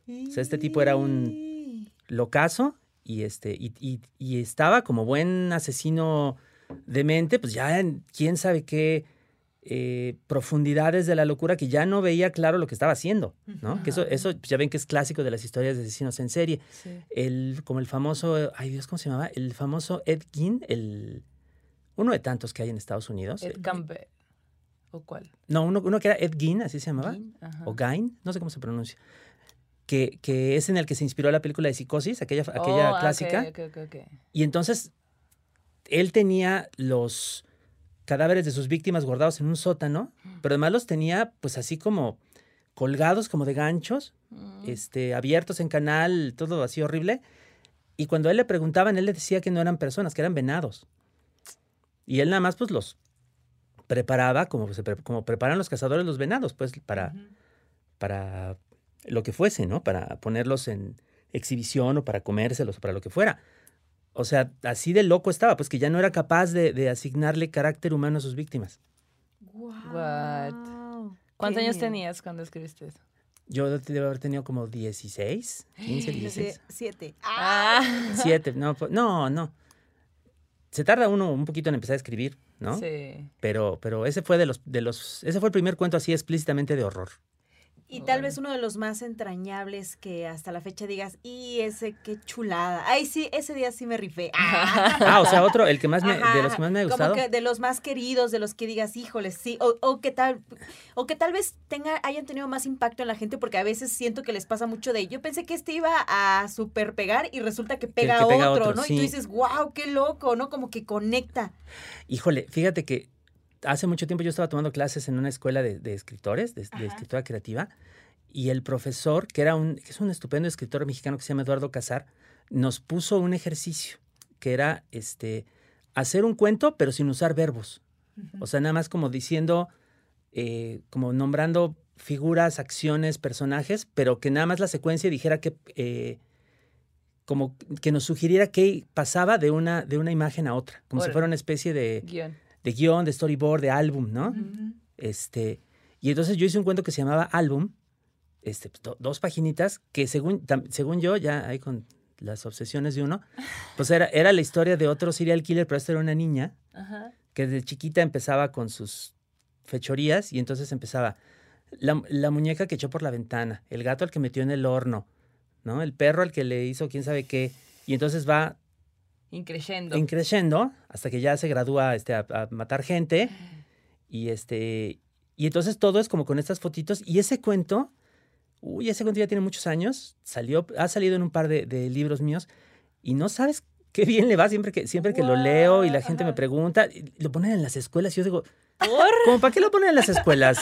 O sea, este tipo era un locazo y, este, y, y, y estaba como buen asesino de mente, pues ya en quién sabe qué eh, profundidades de la locura que ya no veía claro lo que estaba haciendo, ¿no? Que eso, eso pues, ya ven que es clásico de las historias de asesinos en serie. El, como el famoso, ay Dios, ¿cómo se llamaba? El famoso Ed Gein, el, uno de tantos que hay en Estados Unidos. Ed Campbell. ¿O cuál? No, uno, uno que era Ed Gein, así se llamaba. O Gain, no sé cómo se pronuncia. Que, que, es en el que se inspiró la película de Psicosis, aquella, aquella oh, clásica. y entonces él tenía los cadáveres de sus víctimas guardados en un sótano, pero además los tenía pues así como colgados como de ganchos, mm. este, abiertos en canal, todo así horrible. Y cuando él le preguntaban, él le decía que no eran personas, que eran venados. Y él nada más pues los preparaba como, como preparan los cazadores los venados, pues para, para lo que fuese, ¿no? Para ponerlos en exhibición o para comérselos o para lo que fuera. O sea, así de loco estaba, pues que ya no era capaz de, asignarle carácter humano a sus víctimas. What? ¿Cuántos años tenías cuando escribiste eso? Yo debo haber tenido como 16, 15, 16. Siete. Ah. Siete, no, pues, no, no. Se tarda uno un poquito en empezar a escribir, ¿no? Sí. Pero, pero ese fue de los, de los, ese fue el primer cuento así explícitamente de horror. Y tal vez uno de los más entrañables que hasta la fecha digas, y ese qué chulada. Ay, sí, ese día sí me rifé. Ah, o sea, otro, el que más me, de los que más me ha gustado. Como que de los más queridos, de los que digas, híjole, sí, o, o, que tal, o que tal vez tenga, hayan tenido más impacto en la gente, porque a veces siento que les pasa mucho de, yo pensé que este iba a super pegar y resulta que pega, otro, ¿no? Y tú dices, wow, qué loco, ¿no? Como que conecta. Híjole, fíjate que hace mucho tiempo yo estaba tomando clases en una escuela de, escritores, de, escritura creativa, y el profesor, que, era un, que es un estupendo escritor mexicano que se llama Eduardo Casar, nos puso un ejercicio que era este, hacer un cuento, pero sin usar verbos. O sea, nada más como diciendo, eh, como nombrando figuras, acciones, personajes, pero que nada más la secuencia dijera que, eh, como que nos sugiriera qué pasaba de una, de una imagen a otra, como si fuera una especie de de guion, de storyboard, de álbum, ¿no? Este, y entonces yo hice un cuento que se llamaba Álbum, este, pues, dos paginitas, que según, según yo, ya ahí con las obsesiones de uno, pues era, era la historia de otro serial killer, pero esta era una niña, que desde chiquita empezaba con sus fechorías y entonces empezaba la, la, muñeca que echó por la ventana, el gato al que metió en el horno, ¿no? El perro al que le hizo quién sabe qué, y entonces va Increyendo. Increyendo, hasta que ya se gradúa este, a, matar gente. Y este. Y entonces todo es como con estas fotitos. Y ese cuento, uy, ese cuento ya tiene muchos años. Salió, ha salido en un par de, libros míos. Y no sabes qué bien le va siempre que, siempre que lo leo y la gente me pregunta. Lo ponen en las escuelas y yo digo, ¿Cómo para qué lo ponen en las escuelas,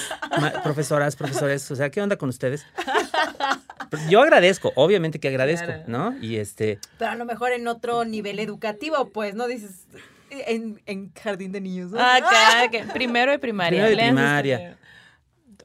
profesoras, profesores? O sea, ¿qué onda con ustedes? Yo agradezco, obviamente que agradezco, ¿no? Y este. Pero a lo mejor en otro nivel educativo, pues, ¿no? Dices. En, en jardín de niños. ¿no? Ah, claro, primero de primaria. Primero de primaria.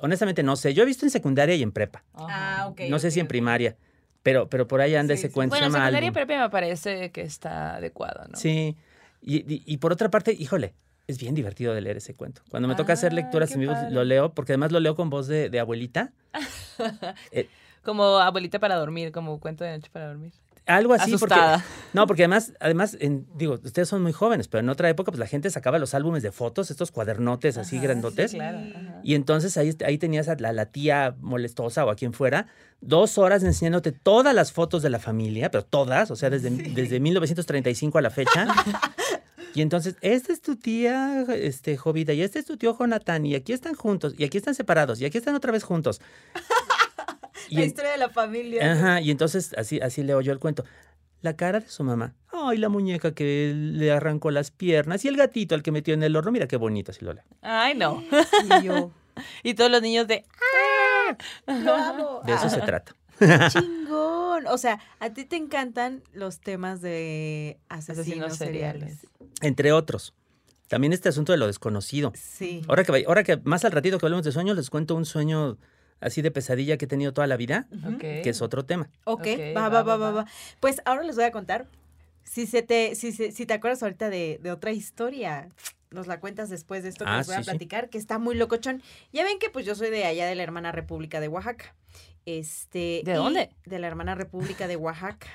Honestamente no sé. Yo he visto en secundaria y en prepa. Ah, ok. No sé si en primaria. Pero, pero por ahí anda ese cuento. Bueno, secundaria y prepa me parece que está adecuado, ¿no? Sí. Y, y, por otra parte, híjole, es bien divertido de leer ese cuento. Cuando me toca hacer lecturas en vivo, lo leo, porque además lo leo con voz de, de abuelita. eh, como abuelita para dormir, como cuento de noche para dormir. Algo así. Asustada. no, porque además, además digo, ustedes son muy jóvenes, pero en otra época, pues la gente sacaba los álbumes de fotos, estos cuadernotes así grandotes. Sí, claro. Y entonces ahí, ahí tenías a la, la, tía molestosa o a quien fuera, dos horas enseñándote todas las fotos de la familia, pero todas, o sea, desde, desde 1935 a la fecha. Y entonces, esta es tu tía, este, Jovita, y este es tu tío Jonathan, y aquí están juntos, y aquí están separados, y aquí están otra vez juntos. la historia de la familia. Ajá, y entonces así, así leo yo el cuento. La cara de su mamá. Ay, la muñeca que le arrancó las piernas. Y el gatito al que metió en el horno. Mira qué bonito, así lo leo. Ay, no. Y yo. y todos los niños de. ¡Ah! De eso se trata. Chingón. O sea, a ti te encantan los temas de asesinos, seriales. Entre otros. También este asunto de lo desconocido. Sí. Ahora que, ahora que más al ratito que hablemos de sueños, les cuento un sueño así de pesadilla que he tenido toda la vida, que es otro tema. Ok, va, va, va, va, Pues ahora les voy a contar. Si se te, si, si te acuerdas ahorita de, de otra historia, nos la cuentas después de esto que ah, les voy a platicar, que está muy locochón. Ya ven que pues yo soy de allá de la hermana República de Oaxaca. Este, ¿De dónde? De la hermana República de Oaxaca.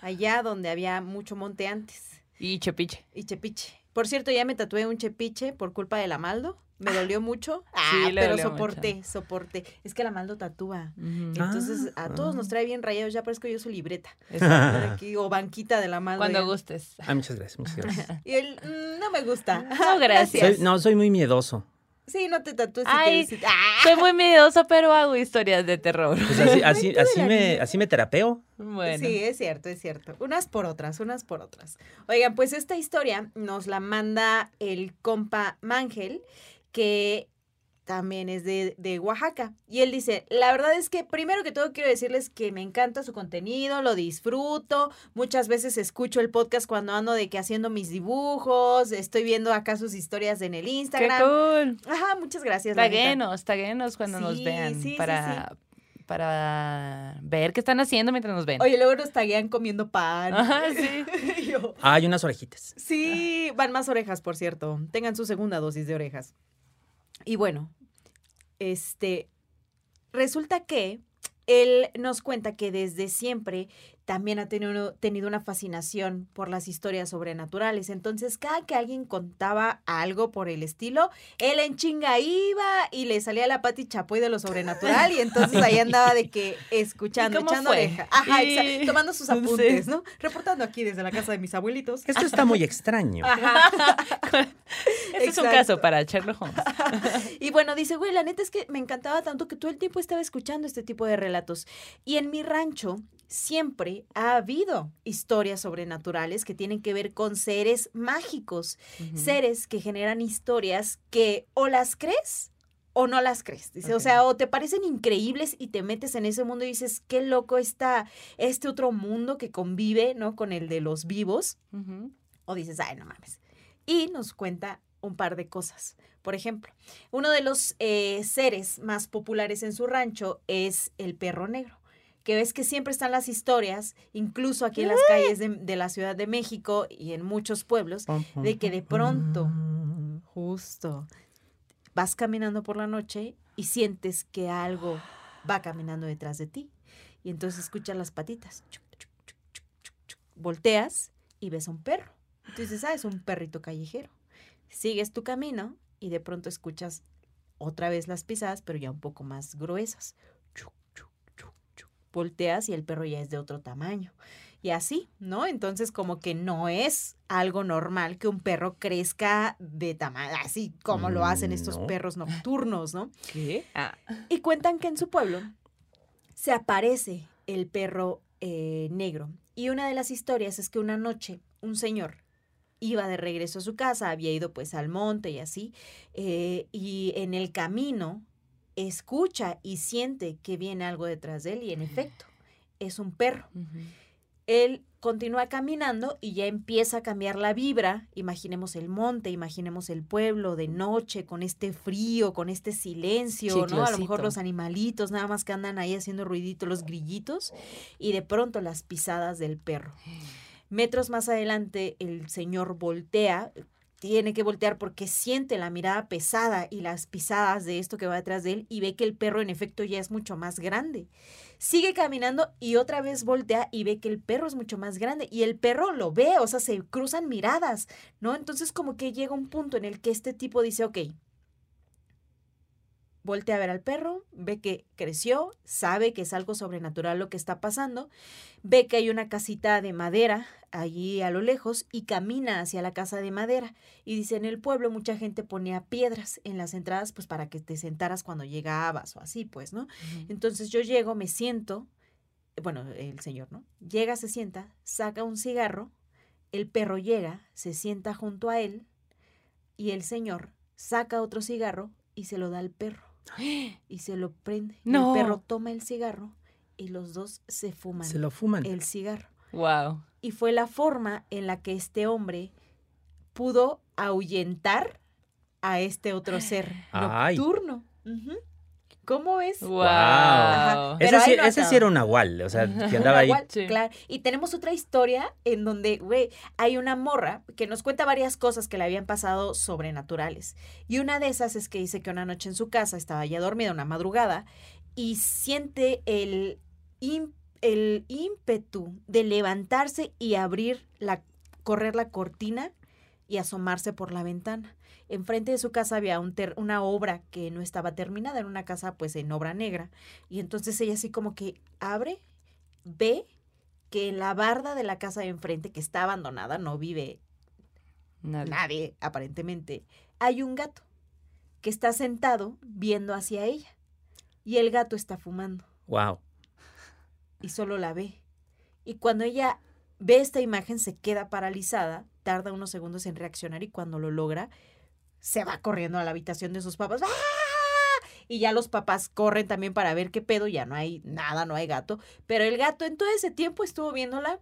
Allá donde había mucho monte antes. Y chepiche. Y chepiche. Por cierto, ya me tatué un chepiche por culpa de la Maldo. Me dolió mucho. Ah, pero soporté, soporte. Es que la Maldo tatúa. Entonces, a todos nos ah. trae bien rayados. Ya parezco yo su libreta. Aquí, o banquita de la Maldo. Cuando gustes. Ah, muchas gracias, muchas gracias. y él, mm, no me gusta. No, gracias. no, soy muy miedoso. Sí, no te tatúes. Ay, ¡ah! soy muy miedoso, pero hago historias de terror. Pues así, así, así, me, así me terapeo. Bueno. Sí, es cierto, es cierto. Unas por otras, unas por otras. Oigan, pues esta historia nos la manda el compa Mangel, que también es de, de, Oaxaca. Y él dice, la verdad es que primero que todo quiero decirles que me encanta su contenido, lo disfruto. Muchas veces escucho el podcast cuando ando de que haciendo mis dibujos, estoy viendo acá sus historias en el Instagram. ¡Qué cool! Ajá, muchas gracias. Taguenos, taguenos cuando nos vean para... para ver qué están haciendo mientras nos ven. Oye, luego nos taguean comiendo pan. Ajá, sí. ah, hay unas orejitas. Sí, van más orejas, por cierto. Tengan su segunda dosis de orejas. Y bueno, este, resulta que él nos cuenta que desde siempre también ha tenido, tenido, una fascinación por las historias sobrenaturales. Entonces, cada que alguien contaba algo por el estilo, él en chinga iba y le salía la pati chapoy de lo sobrenatural y entonces ahí andaba de que escuchando, echando oreja. Ajá, tomando sus apuntes, ¿no? Reportando aquí desde la casa de mis abuelitos. Esto está muy extraño. este es un caso para Sherlock Holmes. y bueno, dice, güey, la neta es que me encantaba tanto que todo el tiempo estaba escuchando este tipo de relatos. Y en mi rancho siempre ha habido historias sobrenaturales que tienen que ver con seres mágicos, seres que generan historias que o las crees o no las crees. Dice, o sea, o te parecen increíbles y te metes en ese mundo y dices, qué loco está este otro mundo que convive, ¿no? Con el de los vivos. O dices, ay, no mames. Y nos cuenta un par de cosas. Por ejemplo, uno de los eh, seres más populares en su rancho es el perro negro que ves que siempre están las historias, incluso aquí en las calles de, la Ciudad de México y en muchos pueblos, de que de pronto, justo, vas caminando por la noche y sientes que algo va caminando detrás de ti. Y entonces escuchas las patitas. Volteas y ves a un perro. Entonces, ah, es un perrito callejero. Sigues tu camino y de pronto escuchas otra vez las pisadas, pero ya un poco más gruesas volteas y el perro ya es de otro tamaño. Y así, ¿no? Entonces como que no es algo normal que un perro crezca de tamaño, así como lo hacen estos perros nocturnos, ¿no? ¿Qué? Ah. Y cuentan que en su pueblo se aparece el perro eh, negro Y una de las historias es que una noche un señor iba de regreso a su casa, había ido pues al monte y así, eh, y en el camino escucha y siente que viene algo detrás de él y en efecto es un perro. Él continúa caminando y ya empieza a cambiar la vibra. Imaginemos el monte, imaginemos el pueblo de noche, con este frío, con este silencio, ¿no? A lo mejor los animalitos, nada más que andan ahí haciendo ruidito, los grillitos, y de pronto las pisadas del perro. Metros más adelante, el señor voltea, tiene que voltear porque siente la mirada pesada y las pisadas de esto que va detrás de él y ve que el perro en efecto ya es mucho más grande. Sigue caminando y otra vez voltea y ve que el perro es mucho más grande y el perro lo ve, o sea, se cruzan miradas, ¿no? Entonces como que llega un punto en el que este tipo dice, ok, voltea a ver al perro, ve que creció, sabe que es algo sobrenatural lo que está pasando, ve que hay una casita de madera allí a lo lejos y camina hacia la casa de madera. Y dice, en el pueblo mucha gente ponía piedras en las entradas pues para que te sentaras cuando llegabas o así, pues, ¿no? Entonces yo llego, me siento, bueno, el señor, ¿no? Llega, se sienta, saca un cigarro, el perro llega, se sienta junto a él y el señor saca otro cigarro y se lo da al perro y se lo prende. El perro toma el cigarro y los dos se fuman. Se lo fuman. El cigarro. Wow. Y fue la forma en la que este hombre pudo ahuyentar a este otro ser nocturno. ¿Cómo ves? Wow. Ese, sí, ese, sí, era un nahual, o sea, que andaba ahí. Claro. Y tenemos otra historia en donde, güey, hay una morra que nos cuenta varias cosas que le habían pasado sobrenaturales. Y una de esas es que dice que una noche en su casa estaba ya dormida, una madrugada, y siente el, el ímpetu de levantarse y abrir la, correr la cortina y asomarse por la ventana enfrente de su casa había un una obra que no estaba terminada, era una casa pues en obra negra. Y entonces ella así como que abre, ve que en la barda de la casa de enfrente, que está abandonada, no vive nadie. aparentemente, hay un gato que está sentado viendo hacia ella. Y el gato está fumando. Wow. Y solo la ve. Y cuando ella ve esta imagen se queda paralizada, tarda unos segundos en reaccionar y cuando lo logra, se va corriendo a la habitación de sus papás. ¡Ah! Y ya los papás corren también para ver qué pedo, ya no hay nada, no hay gato. Pero el gato en todo ese tiempo estuvo viéndola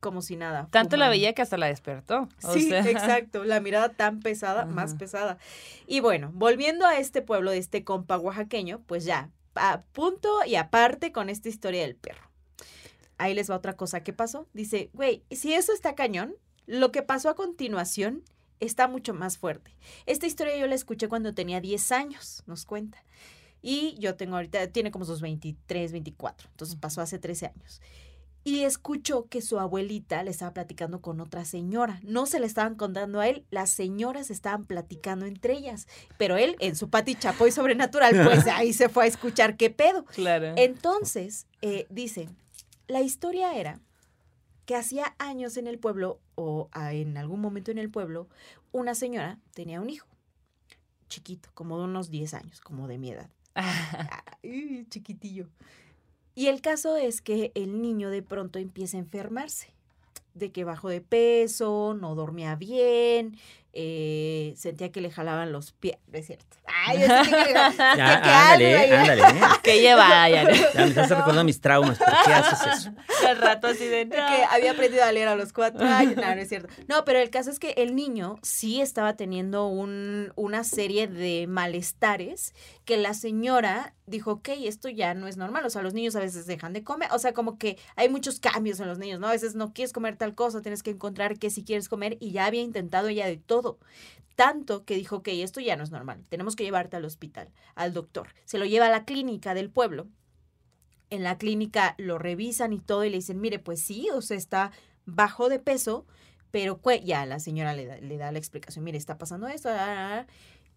como si nada. Tanto la veía que hasta la despertó. sí, exacto. La mirada tan pesada, más pesada. Y bueno, volviendo a este pueblo de este compa oaxaqueño, pues ya, a punto y aparte con esta historia del perro. Ahí les va otra cosa que pasó. Dice, güey, si eso está cañón, lo que pasó a continuación está mucho más fuerte. Esta historia yo la escuché cuando tenía 10 años, nos cuenta. Y yo tengo ahorita, tiene como sus 23, 24, entonces pasó hace 13 años. Y escuchó que su abuelita le estaba platicando con otra señora. No se le estaban contando a él, las señoras estaban platicando entre ellas. Pero él, en su pati chapoy sobrenatural, pues ahí se fue a escuchar qué pedo. Claro. Entonces, eh, dice, la historia era que hacía años en el pueblo o en algún momento en el pueblo, una señora tenía un hijo chiquito, como de unos 10 años, como de mi edad. chiquitillo. Y el caso es que el niño de pronto empieza a enfermarse, de que bajó de peso, no dormía bien, eh, sentía que le jalaban los pies, es cierto. Ay, es que, que, ándale, ándale. ¿eh? Que lleva, ya. me estás recordando mis traumas, ¿por qué haces eso? El rato así de Que había aprendido a leer a los cuatro años, no, no es cierto. No, pero el caso es que el niño sí estaba teniendo un, una serie de malestares que la señora dijo, ok, esto ya no es normal, o sea, los niños a veces dejan de comer, o sea, como que hay muchos cambios en los niños, ¿no? A veces no quieres comer tal cosa, tienes que encontrar qué si quieres comer y ya había intentado ella de todo tanto que dijo, ok, esto ya no es normal, tenemos que llevarte al hospital, al doctor. Se lo lleva a la clínica del pueblo. En la clínica lo revisan y todo y le dicen, mire, pues sí, o sea, está bajo de peso, pero ya la señora le da, le da la explicación, mire, está pasando esto. Ah, ah, ah".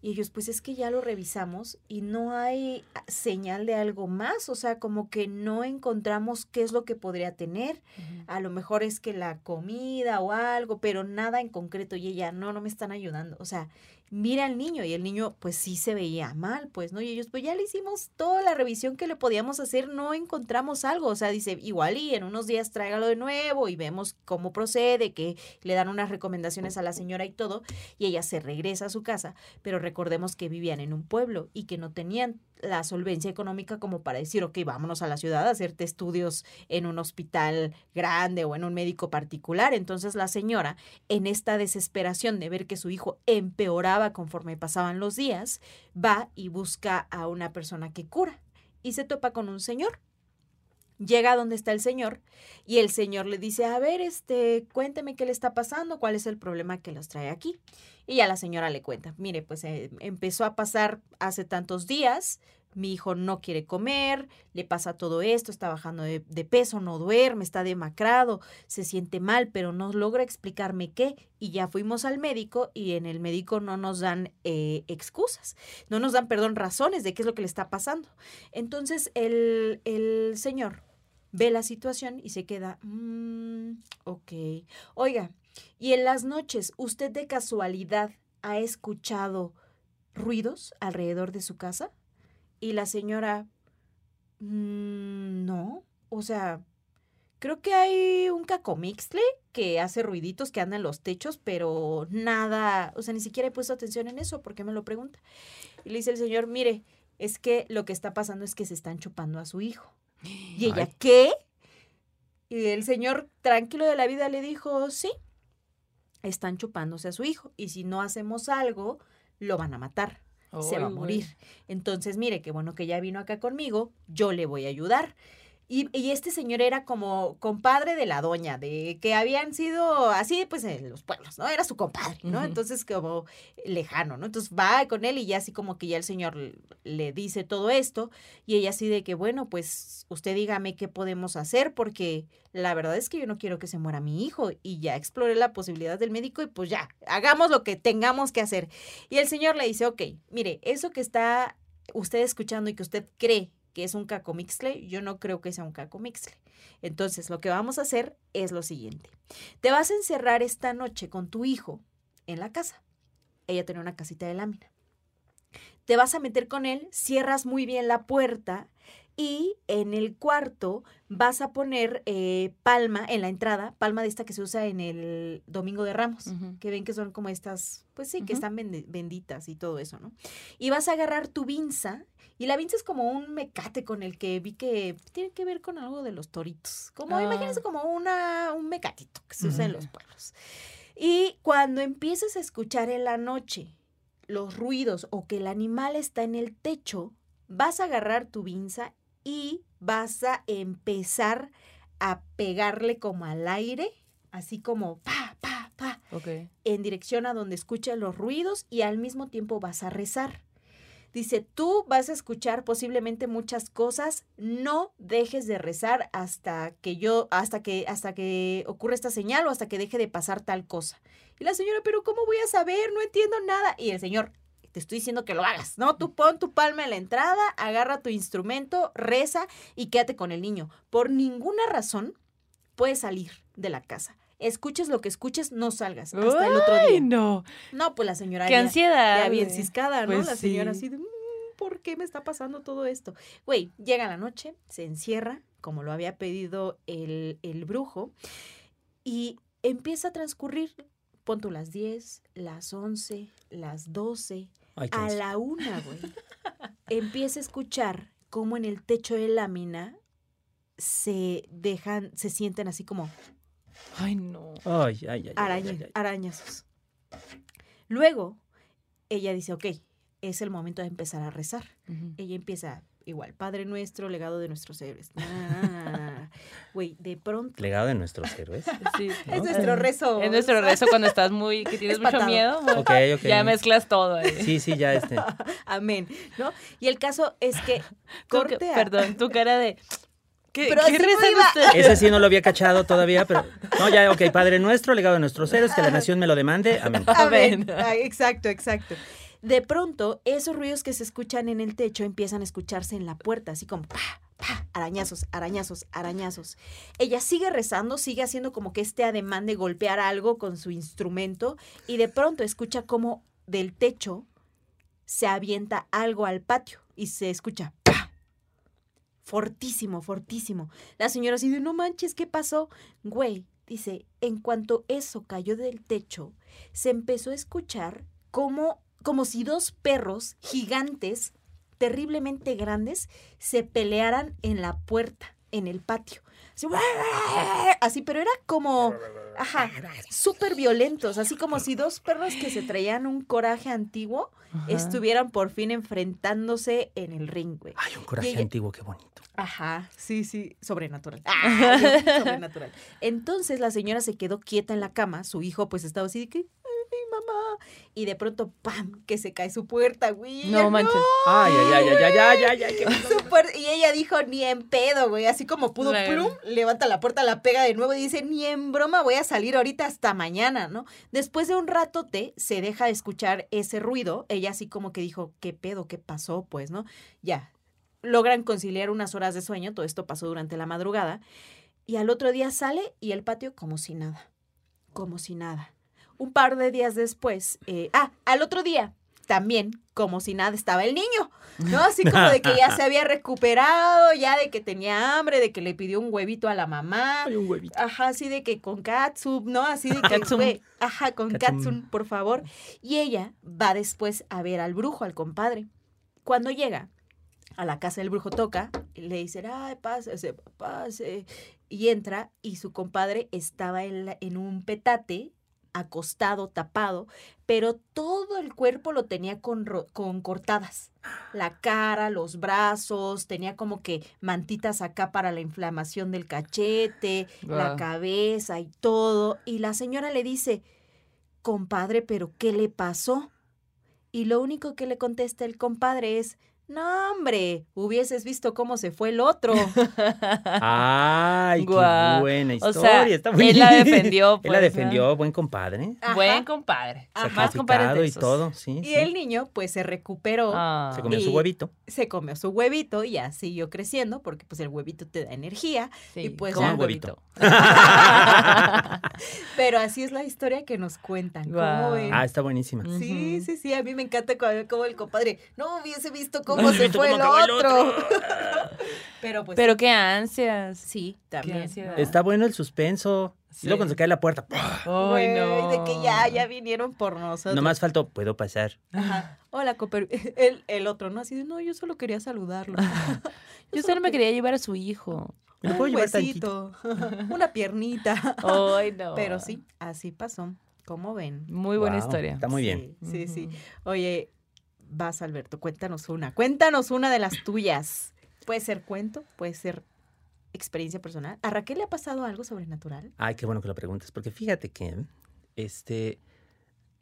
Y ellos, pues es que ya lo revisamos y no hay señal de algo más, o sea, como que no encontramos qué es lo que podría tener. A lo mejor es que la comida o algo, pero nada en concreto. Y ella, no, no me están ayudando. O sea, mira al niño y el niño pues sí se veía mal, pues, ¿no? Y ellos pues ya le hicimos toda la revisión que le podíamos hacer, no encontramos algo, o sea, dice, igual y en unos días tráigalo de nuevo y vemos cómo procede, que le dan unas recomendaciones a la señora y todo, y ella se regresa a su casa, pero recordemos que vivían en un pueblo y que no tenían la solvencia económica como para decir, ok, vámonos a la ciudad a hacerte estudios en un hospital grande o en un médico particular. Entonces la señora, en esta desesperación de ver que su hijo empeoraba conforme pasaban los días, va y busca a una persona que cura y se topa con un señor. Llega a donde está el señor y el señor le dice, a ver, este, cuénteme qué le está pasando, cuál es el problema que los trae aquí. Y ya la señora le cuenta, mire, pues eh, empezó a pasar hace tantos días, mi hijo no quiere comer, le pasa todo esto, está bajando de, peso, no duerme, está demacrado, se siente mal, pero no logra explicarme qué. Y ya fuimos al médico y en el médico no nos dan eh, excusas, no nos dan, perdón, razones de qué es lo que le está pasando. Entonces el, el señor ve la situación y se queda, mm, ok, oiga, y en las noches, ¿usted de casualidad ha escuchado ruidos alrededor de su casa? Y la señora, mm, no, o sea, creo que hay un cacomixle que hace ruiditos que anda en los techos, pero nada, o sea, ni siquiera he puesto atención en eso, ¿por qué me lo pregunta? Y le dice el señor, mire, es que lo que está pasando es que se están chupando a su hijo. Y ella, ¿qué? Y el señor, tranquilo de la vida, le dijo, sí, están chupándose a su hijo y si no hacemos algo, lo van a matar. Se va a morir. Entonces, mire, qué bueno que ya vino acá conmigo, yo le voy a ayudar. Y, este señor era como compadre de la doña, de que habían sido así, pues en los pueblos, ¿no? Era su compadre, ¿no? Entonces, como lejano, ¿no? Entonces va con él y ya así como que ya el señor le dice todo esto y ella así de que, bueno, pues usted dígame qué podemos hacer porque la verdad es que yo no quiero que se muera mi hijo y ya exploré la posibilidad del médico y pues ya, hagamos lo que tengamos que hacer. Y el señor le dice, ok, mire, eso que está usted escuchando y que usted cree que es un cacomixle, yo no creo que sea un cacomixle. Entonces, lo que vamos a hacer es lo siguiente. Te vas a encerrar esta noche con tu hijo en la casa. Ella tiene una casita de lámina. Te vas a meter con él, cierras muy bien la puerta y en el cuarto vas a poner eh, palma en la entrada, palma de esta que se usa en el Domingo de Ramos, que ven que son como estas, pues sí, que están benditas y todo eso, ¿no? Y vas a agarrar tu vinza, y la vinza es como un mecate con el que vi que tiene que ver con algo de los toritos, como imagínense ah. como una, un mecatito que se usa en los pueblos. Y cuando empieces a escuchar en la noche los ruidos o que el animal está en el techo, vas a agarrar tu vinza y vas a empezar a pegarle como al aire, así como pa, pa, pa, en dirección a donde escuchas los ruidos y al mismo tiempo vas a rezar. Dice, tú vas a escuchar posiblemente muchas cosas, no dejes de rezar hasta que yo, hasta que, hasta que ocurra esta señal o hasta que deje de pasar tal cosa. Y la señora, pero ¿cómo voy a saber? No entiendo nada. Y el señor, te estoy diciendo que lo hagas, ¿no? Tú pon tu palma en la entrada, agarra tu instrumento, reza y quédate con el niño. Por ninguna razón puedes salir de la casa. Escuches lo que escuches, no salgas hasta el otro día. no. No, pues la señora. Qué ansiedad. Ya bien ciscada, ¿no? Pues la señora así de, mm, ¿por qué me está pasando todo esto? Güey, llega la noche, se encierra, como lo había pedido el, el brujo, y empieza a transcurrir pon tú las 10, las 11, las 12, a la una, güey, empieza a escuchar cómo en el techo de lámina se dejan, se sienten así como... Ay, no. Ay, ay, ay, arañazos. Luego, ella dice, ok, es el momento de empezar a rezar. Ella empieza, igual, Padre Nuestro, legado de nuestros héroes. Güey, de pronto. Legado de nuestros héroes. Sí. Es nuestro rezo. Es nuestro rezo cuando estás muy, que tienes mucho miedo. Ok, ok. Ya mezclas todo ahí. Sí, sí, ya este. Amén. ¿No? Y el caso es que corte Perdón, tu cara de. ¿Qué, pero ¿qué usted? Ese sí no lo había cachado todavía, pero. No, ya, ok, Padre Nuestro, legado de nuestros héroes, que la nación me lo demande. Amén. Amén. exacto, exacto. De pronto, esos ruidos que se escuchan en el techo empiezan a escucharse en la puerta, así como pa, pa, arañazos, arañazos, arañazos. Ella sigue rezando, sigue haciendo como que este ademán de golpear algo con su instrumento y de pronto escucha como del techo se avienta algo al patio y se escucha ¡pah! fortísimo, fortísimo. La señora así de, no manches, ¿qué pasó? Güey, dice, en cuanto eso cayó del techo, se empezó a escuchar como, como si dos perros gigantes, terriblemente grandes, se pelearan en la puerta, en el patio. Así, así, pero era como, ajá, súper violentos, así como si dos perros que se traían un coraje antiguo Ajá. estuvieran por fin enfrentándose en el ring, güey. Ay, un coraje Y antiguo, qué bonito. Ajá, sí, sí, sobrenatural. Ah, sobrenatural. Entonces la señora se quedó quieta en la cama, su hijo pues estaba así de que, mamá, y de pronto, ¡pam!, que se cae su puerta, güey. No manches. Ay, ay, ay, ay, ay, ay, ay, ay, y ella dijo, ni en pedo, güey, así como pudo, plum, levanta la puerta, la pega de nuevo y dice, ni en broma voy a salir ahorita hasta mañana, ¿no? Después de un ratote se deja escuchar ese ruido, ella así como que dijo, ¿qué pedo? ¿Qué pasó? Pues, ¿no? Ya, logran conciliar unas horas de sueño, todo esto pasó durante la madrugada, y al otro día sale y el patio como si nada, como si nada. Un par de días después, eh, ah, al otro día, también, como si nada, estaba el niño, ¿no? Así como de que ya se había recuperado, ya de que tenía hambre, de que le pidió un huevito a la mamá. Ay, un huevito. Ajá, así de que con katsup, ¿no? Así de que, güey, ajá, con katsun, por favor. Y ella va después a ver al brujo, al compadre. Cuando llega a la casa del brujo, toca, le dicen, ay, pásese, pase. Y entra y su compadre estaba en, la- en un petate, acostado, tapado, pero todo el cuerpo lo tenía con, con cortadas. La cara, los brazos, tenía como que mantitas acá para la inflamación del cachete, la Guau. cabeza y todo. Y la señora le dice, compadre, pero ¿qué le pasó? Y lo único que le contesta el compadre es, no, hombre, hubieses visto cómo se fue el otro. Ay, Guau. qué buena O historia. sea, está él buena. la defendió, Él la pues, defendió, buen compadre. Ajá. Buen compadre. Ajá. Más compadre de y esos. todo, sí. Y sí. el niño pues se recuperó, Ah. Se comió su huevito. se comió su huevito y ya siguió creciendo porque pues el huevito te da energía. Sí, y pues como ya- un huevito. Pero así es la historia que nos cuentan. ¿Cómo Guau. ven? Ah, está buenísima. Sí, sí, sí, a mí me encanta como el compadre, no hubiese visto cómo se visto fue el cómo otro. Pero pues Pero qué ansias. sí, también. Está bueno el suspenso. Sí. Y luego cuando se cae la puerta, Ay, no. de que ya, ya vinieron por nosotros. nomás faltó, puedo pasar. Ajá. Hola, Cooper. El, el otro, ¿no? Así de, no, yo solo quería saludarlo. Yo solo me quería llevar a su hijo. ¿Me lo Un puedo llevar huesito, una piernita. Ay, no. Pero sí, así pasó. ¿Cómo ven? Muy buena Wow, historia. Está muy bien. Sí, sí. Oye, vas, Alberto, cuéntanos una. Cuéntanos una de las tuyas. Puede ser cuento, puede ser experiencia personal. ¿A Raquel le ha pasado algo sobrenatural? Ay, qué bueno que lo preguntes, porque fíjate que este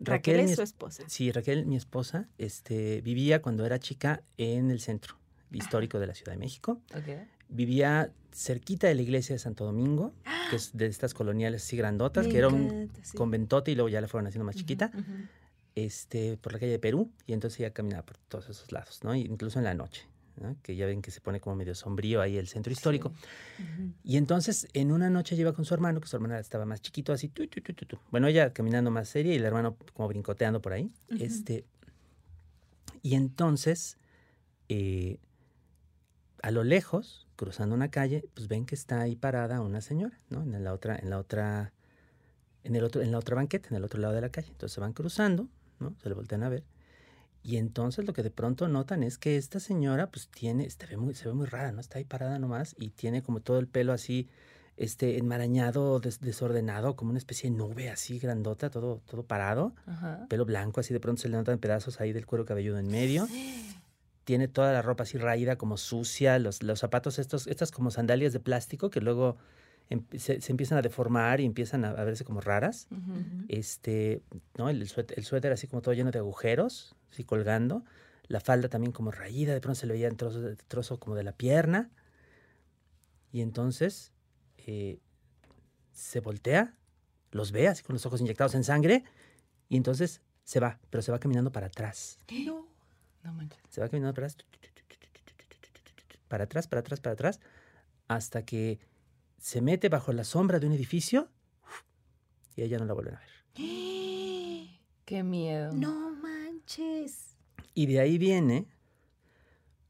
Raquel, mi es su esposa. Sí, Raquel, mi esposa, este, vivía cuando era chica en el centro histórico de la Ciudad de México. Ok. Vivía cerquita de la iglesia de Santo Domingo, que es de estas coloniales así grandotas, que era un encanta, sí. conventote y luego ya la fueron haciendo más chiquita. Este, por la calle de Perú, y entonces ella caminaba por todos esos lados, incluso en la noche, ¿no? Que ya ven que se pone como medio sombrío ahí el centro histórico. Y entonces en una noche lleva con su hermano, que su hermana estaba más chiquito, así, tu, tu, tu, tu, tu. Bueno, ella caminando más seria y el hermano como brincoteando por ahí. Este. Y entonces, eh, a lo lejos, cruzando una calle, pues ven que está ahí parada una señora, ¿no? En la otra, en la otra, en el otro, en la otra banqueta, en el otro lado de la calle. Entonces se van cruzando, ¿no? Se le voltean a ver. Y entonces lo que de pronto notan es que esta señora, pues tiene, se ve muy, se ve muy rara, ¿no? Está ahí parada nomás y tiene como todo el pelo así, este, enmarañado, des- desordenado, como una especie de nube así grandota, todo, todo parado. Ajá. Pelo blanco, así de pronto se le notan pedazos ahí del cuero cabelludo en medio. Tiene toda la ropa así raída, como sucia, los, los zapatos estos, estas como sandalias de plástico que luego se, se empiezan a deformar y empiezan a, a verse como raras este, ¿no? El, suéter, el suéter así como todo lleno de agujeros, así colgando. La falda también como raída, de pronto se le veía en trozo, como de la pierna. Y entonces eh, se voltea, los ve así con los ojos inyectados en sangre, y entonces se va, pero se va caminando para atrás. No. No manches. Se va caminando para atrás, para atrás, para atrás, para atrás, hasta que se mete bajo la sombra de un edificio y ella no la vuelven a ver. Qué miedo. No manches. Y de ahí viene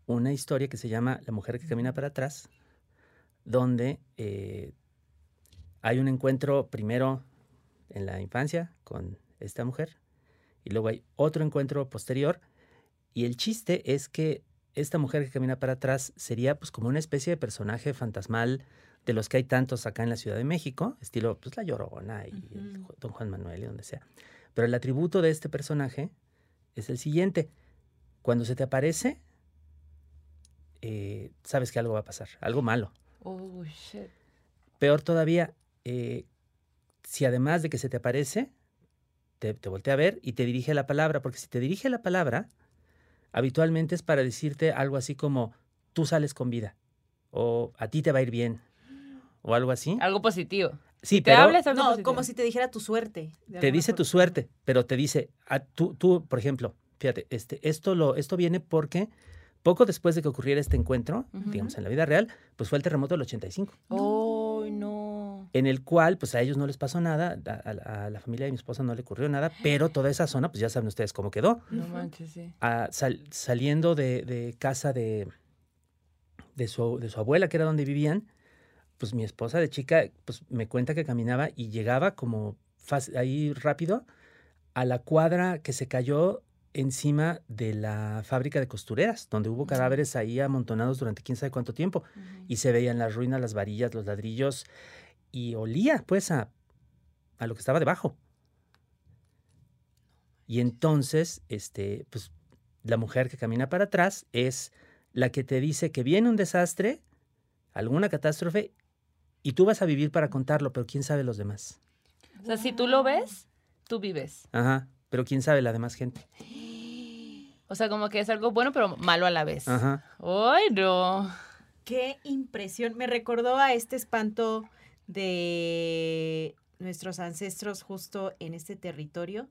una historia que se llama La mujer que camina para atrás, donde eh, hay un encuentro primero en la infancia con esta mujer y luego hay otro encuentro posterior y el chiste es que esta mujer que camina para atrás sería pues como una especie de personaje fantasmal de los que hay tantos acá en la Ciudad de México, estilo pues La Llorona y Don Juan Manuel y donde sea. Pero el atributo de este personaje es el siguiente. Cuando se te aparece, eh, sabes que algo va a pasar, algo malo. Oh, shit. Peor todavía, eh, si además de que se te aparece, te, te voltea a ver y te dirige la palabra, porque si te dirige la palabra, habitualmente es para decirte algo así como, tú sales con vida, o a ti te va a ir bien, o algo así. Algo positivo. Sí, te pero hables algo No, positivo. como si te dijera tu suerte. te dice tu suerte, pero te dice, a tú, tú, por ejemplo, fíjate, este, esto, lo, esto viene porque poco después de que ocurriera este encuentro, digamos en la vida real, pues fue el terremoto del 85. Oh, no. en el cual pues a ellos no les pasó nada, a, a- a la familia de mi esposa no le ocurrió nada, pero toda esa zona pues ya saben ustedes cómo quedó. No manches, sí. Ah, sal- saliendo de, de casa de, de, su, de su abuela, que era donde vivían, pues mi esposa de chica pues me cuenta que caminaba y llegaba como fácil- ahí rápido a la cuadra que se cayó encima de la fábrica de costureras, donde hubo cadáveres ahí amontonados durante quién sabe cuánto tiempo y se veían las ruinas, las varillas, los ladrillos y olía pues a, a lo que estaba debajo. Y entonces, este, pues la mujer que camina para atrás es la que te dice que viene un desastre, alguna catástrofe y tú vas a vivir para contarlo, pero quién sabe los demás. O sea, si tú lo ves, tú vives. Ajá, pero quién sabe la demás gente. O sea, como que es algo bueno, pero malo a la vez. Ajá. ¡Ay, no! Qué impresión. Me recordó a este espanto de nuestros ancestros justo en este territorio,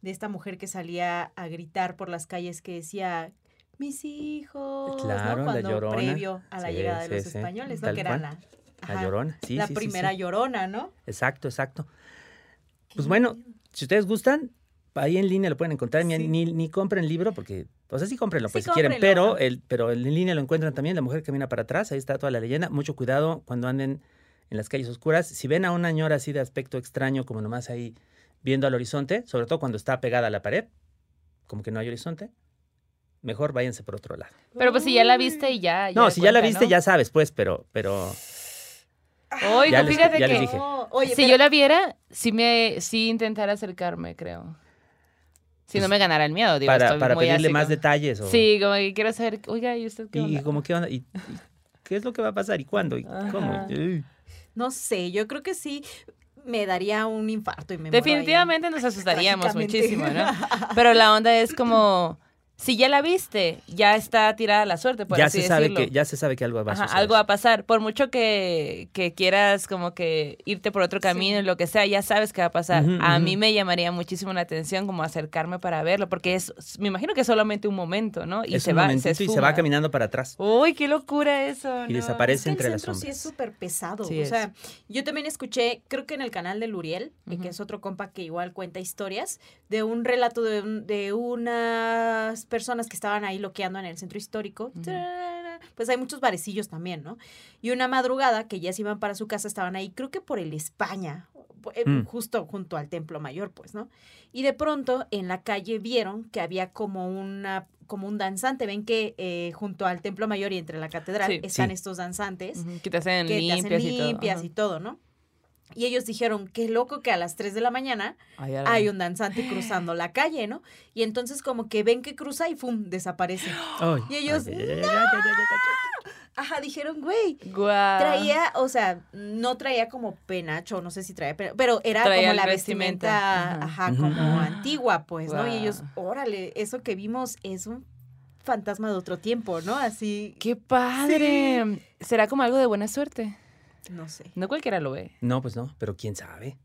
de esta mujer que salía a gritar por las calles que decía, mis hijos, Claro, ¿no? la Cuando Llorona. previo a la Sí, llegada de sí, los sí, españoles, ¿no? tal Que era cual. La, llorona. Sí, la sí, primera sí. llorona, ¿no? Exacto, exacto. Pues bueno, si ustedes gustan, ahí en línea lo pueden encontrar. Ni, Sí. ni, ni compren el libro, porque, o sea, sí cómprenlo, pues Sí, si quieren, pero, el, pero en línea lo encuentran también. La mujer que camina para atrás, ahí está toda la leyenda. Mucho cuidado cuando anden en las calles oscuras. Si ven a una ñora así de aspecto extraño, como nomás ahí viendo al horizonte, sobre todo cuando está pegada a la pared, como que no hay horizonte, mejor váyanse por otro lado. Pero pues si ya la viste y ya. No, si ya la viste, ¿no? ya sabes, pues, pero, pero Ya les- fíjate les que dije. No, oye, si pero- yo la viera, sí me, sí intentara acercarme, creo. Si no Pues, me ganara el miedo, digo, para, estoy para muy pedirle así más como- detalles. O, Sí, como que quiero saber, oiga, ¿y usted qué y, onda? como qué onda, y, y qué es lo que va a pasar y cuándo y cómo. Uy. No sé, yo creo que sí me daría un infarto y me. Definitivamente nos asustaríamos muchísimo, ¿no? Pero la onda es como, si ya la viste, ya está tirada la suerte, por ya así se sabe decirlo. que ya se sabe que algo va a Ajá, suceder. algo va a pasar. Por mucho que, que quieras como que irte por otro camino Sí. lo que sea, ya sabes qué va a pasar. A ujú. mí me llamaría muchísimo la atención como acercarme para verlo, porque es, me imagino que es solamente un momento, ¿no? Y es se un va, se y se va caminando para atrás. Uy, qué locura eso. Y no. desaparece Es que el entre las centro sí sombras. es súper pesado. Sí o es. sea, yo también escuché, creo que en el canal de Luriel, que es otro compa que igual cuenta historias, de un relato de, un- de unas personas que estaban ahí loqueando en el centro histórico. Pues hay muchos barecillos también, ¿no? Y una madrugada que ya se iban para su casa, estaban ahí, creo que por el España, eh, Mm. justo junto al Templo Mayor, pues, ¿no? Y de pronto en la calle vieron que había como una como un danzante, ven que eh, junto al Templo Mayor y entre la catedral Sí. están Sí. estos danzantes Que te hacen que te limpias hacen y todo. limpias y todo, ¿no? Y ellos dijeron, qué loco que a las 3 de la mañana Ay, hay un danzante cruzando la calle, ¿no? Y entonces como que ven que cruza y ¡fum! desaparece. Ay, Y ellos, ay, ay, ay, ay, ay, ay, ay. Ajá, dijeron, güey. Guau. Traía, o sea, no traía como penacho, no sé si traía, pero, pero era Traía como la vestimenta, vestimenta, ajá. como antigua, pues, ¿no? Y ellos, órale, eso que vimos es un fantasma de otro tiempo, ¿no? Así, ¡Qué padre! ¿Será como algo de buena suerte? No sé. No cualquiera lo ve. No, pues no, pero quién sabe.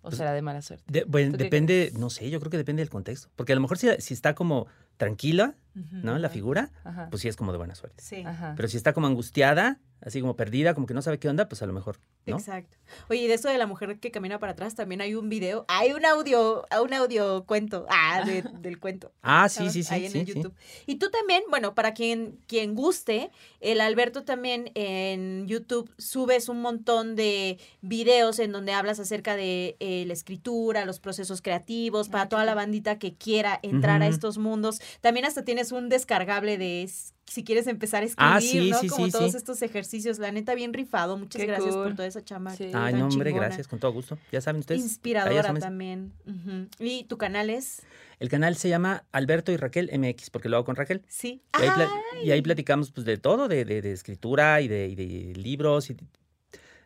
¿O Pues- será de mala suerte? De- bueno, ¿Tú qué depende, no sé, yo creo que depende del contexto. Porque a lo mejor si, si está como tranquila, ¿no? La figura, Ajá. pues sí es como de buena suerte. Sí. Ajá. Pero si está como angustiada, así como perdida, como que no sabe qué onda, pues a lo mejor Exacto. Oye, y de eso de la mujer que camina para atrás, también hay un video, hay un audio, un audio cuento, ah, del cuento. Ah, sí, sí, sí. Ahí en el YouTube. Y tú también, bueno, para quien, quien guste, el Alberto también en YouTube subes un montón de videos en donde hablas acerca de eh, la escritura, los procesos creativos, para toda la bandita que quiera entrar a estos mundos. También hasta tienes un descargable de si quieres empezar a ah, escribir, ¿no? Como todos estos ejercicios. La neta, bien rifado. Muchas gracias por toda esa chama. Ay, no, hombre, gracias, con todo gusto. Ya saben ustedes. Inspiradora también. ¿Y tu canal es? El canal se llama Alberto y Raquel MX, porque lo hago con Raquel. Sí. Y ahí, platicamos pues, de todo, de, de, escritura y de, de, libros. Y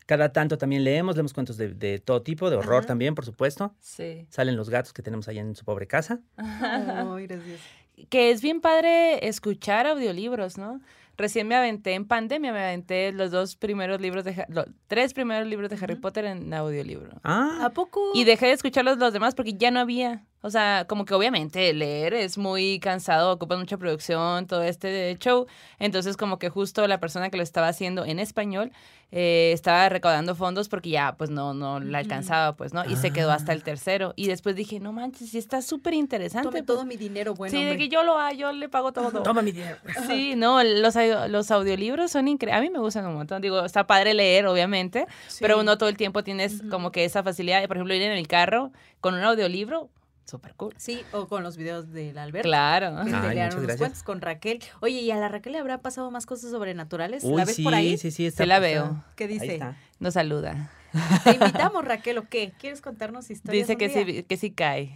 cada tanto también leemos, leemos cuentos de, todo tipo, de horror también, por supuesto. Sí. Salen los gatos que tenemos allá en su pobre casa. Ay, gracias que es bien padre escuchar audiolibros, ¿no? Recién me aventé en pandemia, me aventé los dos primeros libros de los tres primeros libros de Harry Potter en audiolibro. Ah, ¿a poco? Y dejé de escuchar los demás porque ya no había. O sea, como que obviamente leer es muy cansado, ocupa mucha producción, todo este show. Entonces, como que justo la persona que lo estaba haciendo en español eh, estaba recaudando fondos porque ya, pues no, no la alcanzaba, pues, ¿no? Y se quedó hasta el ah. tercero. Y después dije, no manches, sí está súper interesante. Tome todo mi dinero, bueno. Sí, de que yo lo hago, yo le pago todo. Toma mi dinero. Sí, no, los, los audiolibros son increíbles. A mí me gustan un montón. Digo, está padre leer, obviamente, pero no todo el tiempo tienes como que esa facilidad. Por ejemplo, ir en el carro con un audiolibro Súper cool. Sí, o con los videos del Alberto. Claro. cuentos con Raquel. Oye, ¿y a la Raquel le habrá pasado más cosas sobrenaturales? ¿La ves por ahí? Sí, sí, sí. la veo. ¿Qué dice? Nos saluda. Te invitamos, Raquel, ¿o qué? ¿Quieres contarnos historias? Dice que sí, que sí cae.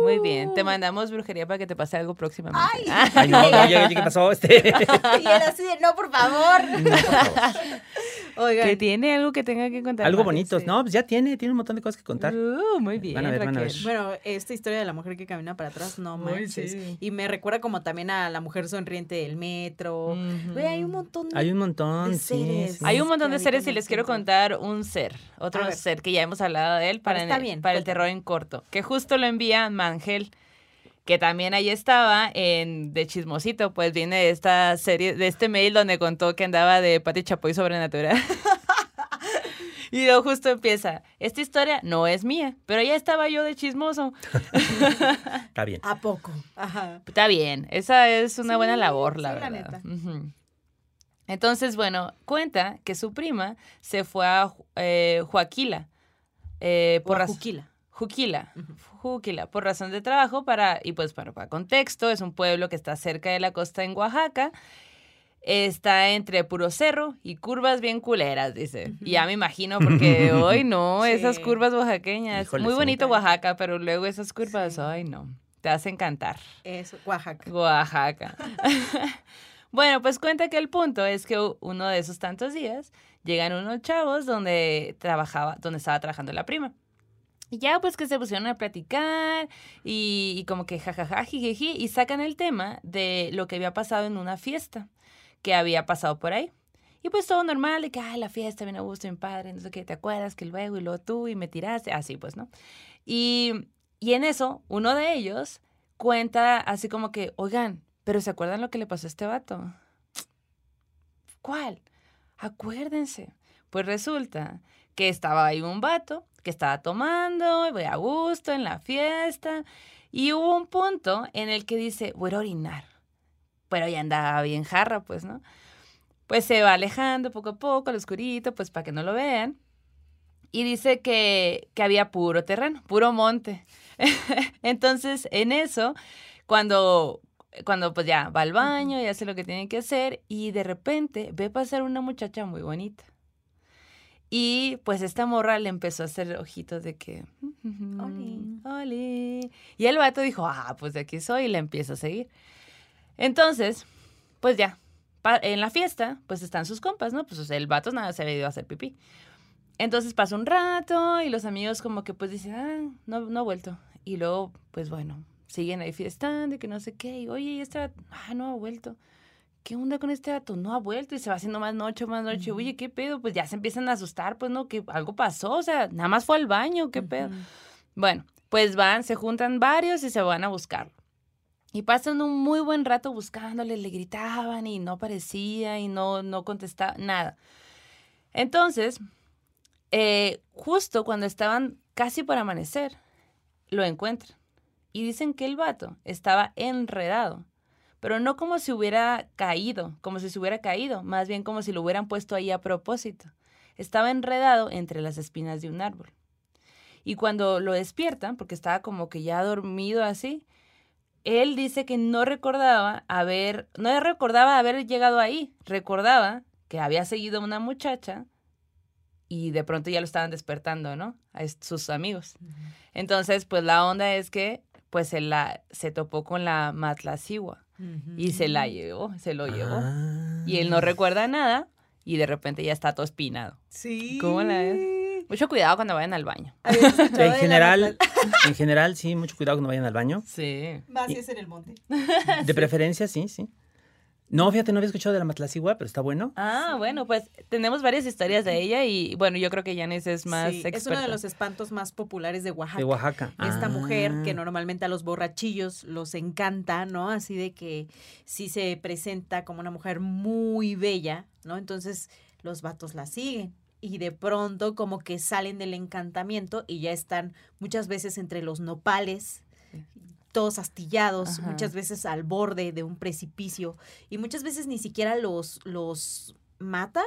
Muy bien. Te mandamos brujería para que te pase algo próximamente. Ay, no, no, ¿qué pasó? Este. y él así de, no, por favor. No, por favor. Que tiene algo que tenga que contar. Algo bonito. No, pues ya tiene, tiene un montón de cosas que contar. Uh, muy bien. Bueno, esta historia de la mujer que camina para atrás, no manches. Y me recuerda como también a la mujer sonriente del metro. hay un montón de Hay un montón, de seres. hay un montón de seres y les quiero contar un ser. Otro ser que ya hemos hablado de él para, para el terror en corto. Que justo lo envía Mangel que también ahí estaba en De Chismosito, pues viene de esta serie, de este mail donde contó que andaba de Pati Chapoy sobrenatural. y luego justo empieza, esta historia no es mía, pero ya estaba yo de chismoso. Está bien. ¿A poco? Ajá. Está bien, esa es una buena labor, la verdad. Entonces, bueno, cuenta que su prima se fue a eh, Joaquila. Eh, por Juquila. Juquila. Juquila, por razón de trabajo, para, y pues para, para contexto, es un pueblo que está cerca de la costa en Oaxaca. Está entre puro cerro y curvas bien culeras, dice. Ya me imagino, porque hoy no, esas curvas oaxaqueñas. Muy bonito Oaxaca, pero luego esas curvas, ay no, te hacen encantar. Eso, Oaxaca. Oaxaca. bueno, pues cuenta que el punto es que uno de esos tantos días llegan unos chavos donde trabajaba, donde estaba trabajando la prima. Y ya pues que se pusieron a platicar y, como que jajaja, jijiji, y sacan el tema de lo que había pasado en una fiesta que había pasado por ahí. Y pues todo normal, de que, ay, la fiesta, bien a gusto, bien padre, no sé qué, ¿te acuerdas? Que luego y luego tú y me tiraste, así pues, ¿no? Y, y en eso, uno de ellos cuenta así como que, oigan, pero ¿se acuerdan lo que le pasó a este vato? ¿Cuál? Acuérdense. Pues resulta que estaba ahí un vato que estaba tomando, voy a gusto en la fiesta. Y hubo un punto en el que dice, voy a orinar. Pero ya andaba bien jarra, pues, ¿no? Pues se va alejando poco a poco al oscurito, pues para que no lo vean. Y dice que, que había puro terreno, puro monte. Entonces, en eso, cuando, cuando pues ya va al baño y hace lo que tiene que hacer, y de repente ve pasar una muchacha muy bonita. Y pues esta morra le empezó a hacer ojitos de que... Oli. Oli. Y el vato dijo, ah, pues de aquí soy y le empieza a seguir. Entonces, pues ya, en la fiesta, pues están sus compas, ¿no? Pues el vato nada se había ido a hacer pipí. Entonces pasa un rato y los amigos como que pues dicen, ah, no, no ha vuelto. Y luego, pues bueno, siguen ahí fiestando y que no sé qué. Y oye, y esta, ah, no ha vuelto. ¿qué onda con este dato? No ha vuelto y se va haciendo más noche, más noche. Oye, ¿qué pedo? Pues ya se empiezan a asustar, pues no, que algo pasó, o sea, nada más fue al baño, ¿qué pedo? Bueno, pues van, se juntan varios y se van a buscarlo. Y pasan un muy buen rato buscándole, le gritaban y no aparecía y no, no contestaba, nada. Entonces, eh, justo cuando estaban casi por amanecer, lo encuentran. Y dicen que el vato estaba enredado, pero no como si hubiera caído, como si se hubiera caído, más bien como si lo hubieran puesto ahí a propósito. Estaba enredado entre las espinas de un árbol. Y cuando lo despiertan, porque estaba como que ya dormido así, él dice que no recordaba haber, no recordaba haber llegado ahí, recordaba que había seguido a una muchacha y de pronto ya lo estaban despertando, ¿no? A sus amigos. Entonces, pues la onda es que pues se, la, se topó con la Matlacigua y se la llevó, se lo llevó. Y él no ah. recuerda nada y de repente ya está todo espinado. Sí. ¿Cómo la es? Mucho cuidado cuando vayan al baño. En general, en general, sí, mucho cuidado cuando vayan al baño. Sí. Más si es en el monte. De preferencia, sí, sí. No, fíjate, no había escuchado de la Matlacigua, pero está bueno. Ah, bueno, pues tenemos varias historias de ella y bueno, yo creo que Janis es más sí, Es uno de los espantos más populares de Oaxaca. De Oaxaca. Esta ah. mujer que normalmente a los borrachillos los encanta, ¿no? Así de que sí se presenta como una mujer muy bella, ¿no? Entonces los vatos la siguen y de pronto como que salen del encantamiento y ya están muchas veces entre los nopales todos astillados, muchas veces al borde de un precipicio y muchas veces ni siquiera los, los mata,